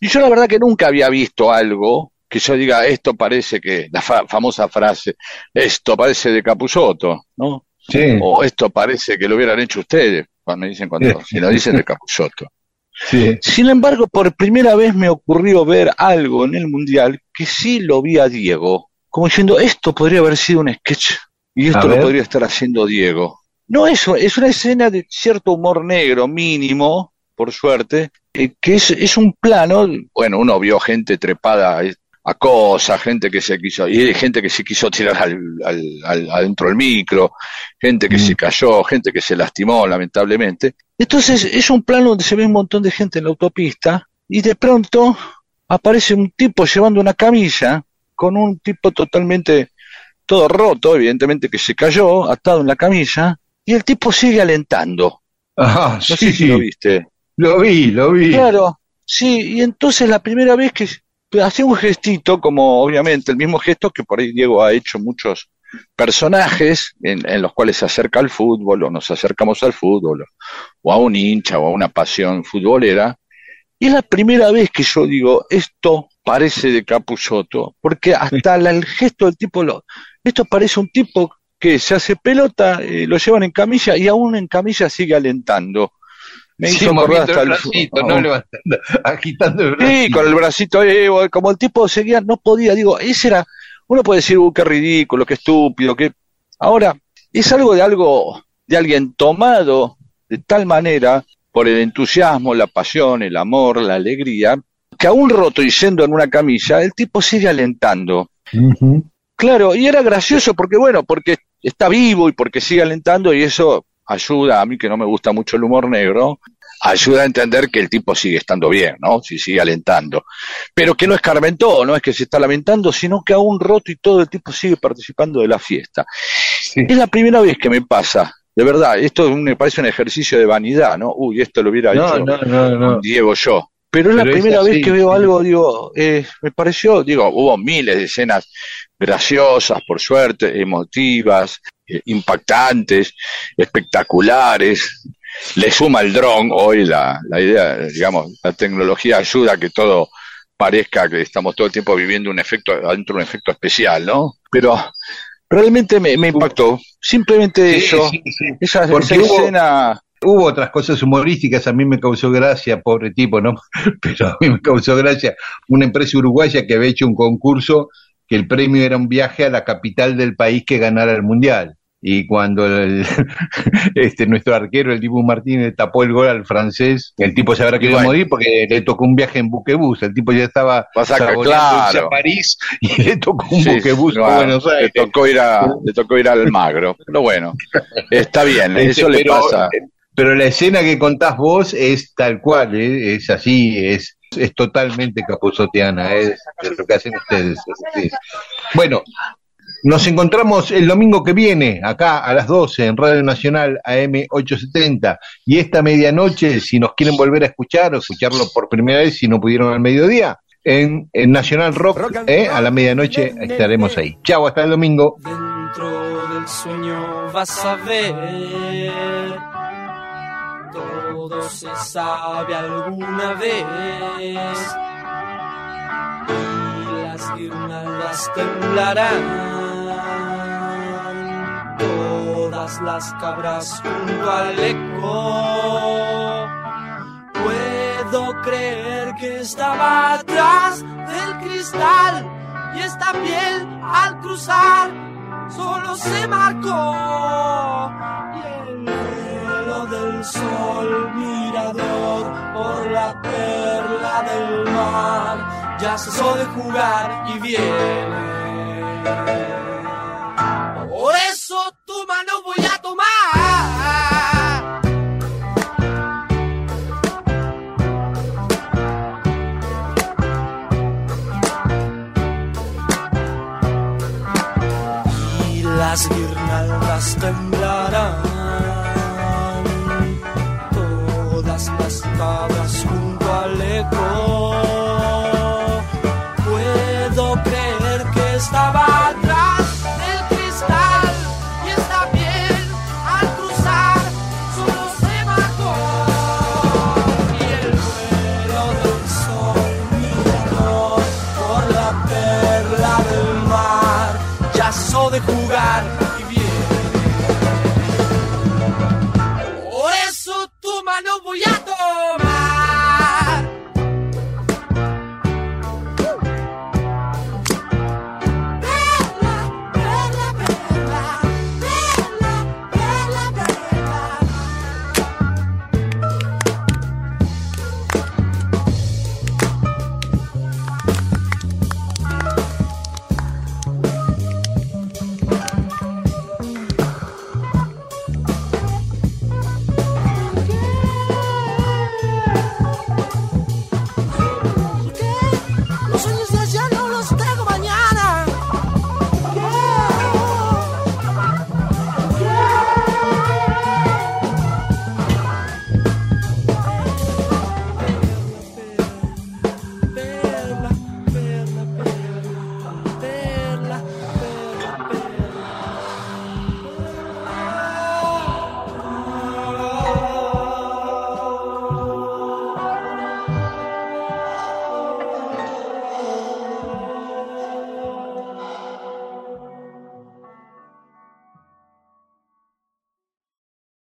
Y yo la verdad que nunca había visto algo que yo diga, esto parece que, la fa- famosa frase, esto parece de Capusotto, ¿no? Sí. O esto parece que lo hubieran hecho ustedes, cuando me dicen cuando, si lo dicen de Capusotto. Sí. Sin embargo, por primera vez me ocurrió ver algo en el Mundial que sí lo vi a Diego, como diciendo, esto podría haber sido un sketch y esto lo podría estar haciendo Diego. No eso, es una escena de cierto humor negro mínimo, por suerte, eh, que es, es un plano, bueno, uno vio gente trepada eh, a cosas, gente que se quiso, y gente que se quiso tirar al, al, al- adentro del micro, gente que se cayó, gente que se lastimó, lamentablemente. Entonces es un plano donde se ve un montón de gente en la autopista y de pronto aparece un tipo llevando una camilla con un tipo totalmente todo roto, evidentemente que se cayó, atado en la camilla, y el tipo sigue alentando. Ah, No sé sí, si lo viste. Lo vi, lo vi. Claro, sí, y entonces la primera vez que hacía un gestito, como obviamente el mismo gesto que por ahí Diego ha hecho muchos personajes en, en los cuales se acerca al fútbol o nos acercamos al fútbol o, o a un hincha o a una pasión futbolera. Y es la primera vez que yo digo, esto parece de Capusotto, porque hasta la- el gesto del tipo, lo, esto parece un tipo que se hace pelota, eh, lo llevan en camilla y aún en camilla sigue alentando. Me Sí, hizo moviendo hasta el el- bracito, no levantando, agitando el bracito. Sí, con el bracito, eh, como el tipo seguía, no podía, digo, ese era, uno puede decir, uh, qué ridículo, qué estúpido, qué... Ahora, es algo de algo, de alguien tomado de tal manera por el entusiasmo, la pasión, el amor, la alegría, que aún roto y yendo en una camilla, el tipo sigue alentando. Claro, y era gracioso porque, bueno, porque está vivo y porque sigue alentando y eso ayuda, a mí que no me gusta mucho el humor negro, ayuda a entender que el tipo sigue estando bien, ¿no? Si sigue alentando. Pero que no escarmentó, no es que se está lamentando, sino que aún roto y todo el tipo sigue participando de la fiesta. Es la primera vez que me pasa, de verdad, esto me parece un ejercicio de vanidad, ¿no? Uy, esto lo hubiera No, hecho no, no, no. con Diego yo. Pero es la es primera así, vez que veo algo, digo, eh, me pareció, digo, hubo miles de escenas graciosas, por suerte, emotivas, impactantes, espectaculares. Le suma el dron, hoy la, la idea, digamos, la tecnología ayuda a que todo parezca que estamos todo el tiempo viviendo un efecto, adentro de un efecto especial, ¿no? Pero realmente me, me impactó. Simplemente Sí, eso, sí, sí. esa, Porque esa hubo- escena. Hubo otras cosas humorísticas, a mí me causó gracia, pobre tipo, ¿no? Pero a mí me causó gracia una empresa uruguaya que había hecho un concurso que el premio era un viaje a la capital del país que ganara el mundial. Y cuando el- este nuestro arquero, el Dibu Martínez, tapó el gol al francés, el tipo se habrá querido bueno. morir porque le tocó un viaje en buquebús. El tipo ya estaba Pasa que, saboreando irse claro. a París y le tocó un Sí, buquebús a Buenos Aires. Le tocó ir a, le tocó ir al Magro. Pero bueno, está bien, Este, eso le pasa. Pero la escena que contás vos es tal cual, ¿eh? es así, es, es totalmente capuzoteana, es, es lo que hacen ustedes. Bueno, nos encontramos el domingo que viene, acá a las 12, en Radio Nacional AM 870. Y esta medianoche, si nos quieren volver a escuchar o escucharlo por primera vez, si no pudieron al mediodía, en, en Nacional Rock, ¿eh? a la medianoche estaremos ahí. Chao, hasta el domingo. Dentro del sueño vas a ver. Todo se sabe alguna vez. Y las guirnaldas temblarán. Las cabras junto al eco. Puedo creer estaba atrás del cristal y esta piel al cruzar solo se marcó y el velo del sol mirador por la perla del mar ya cesó de jugar y viene mano voy a tomar y las guirnaldas temblarán. Todas las cabras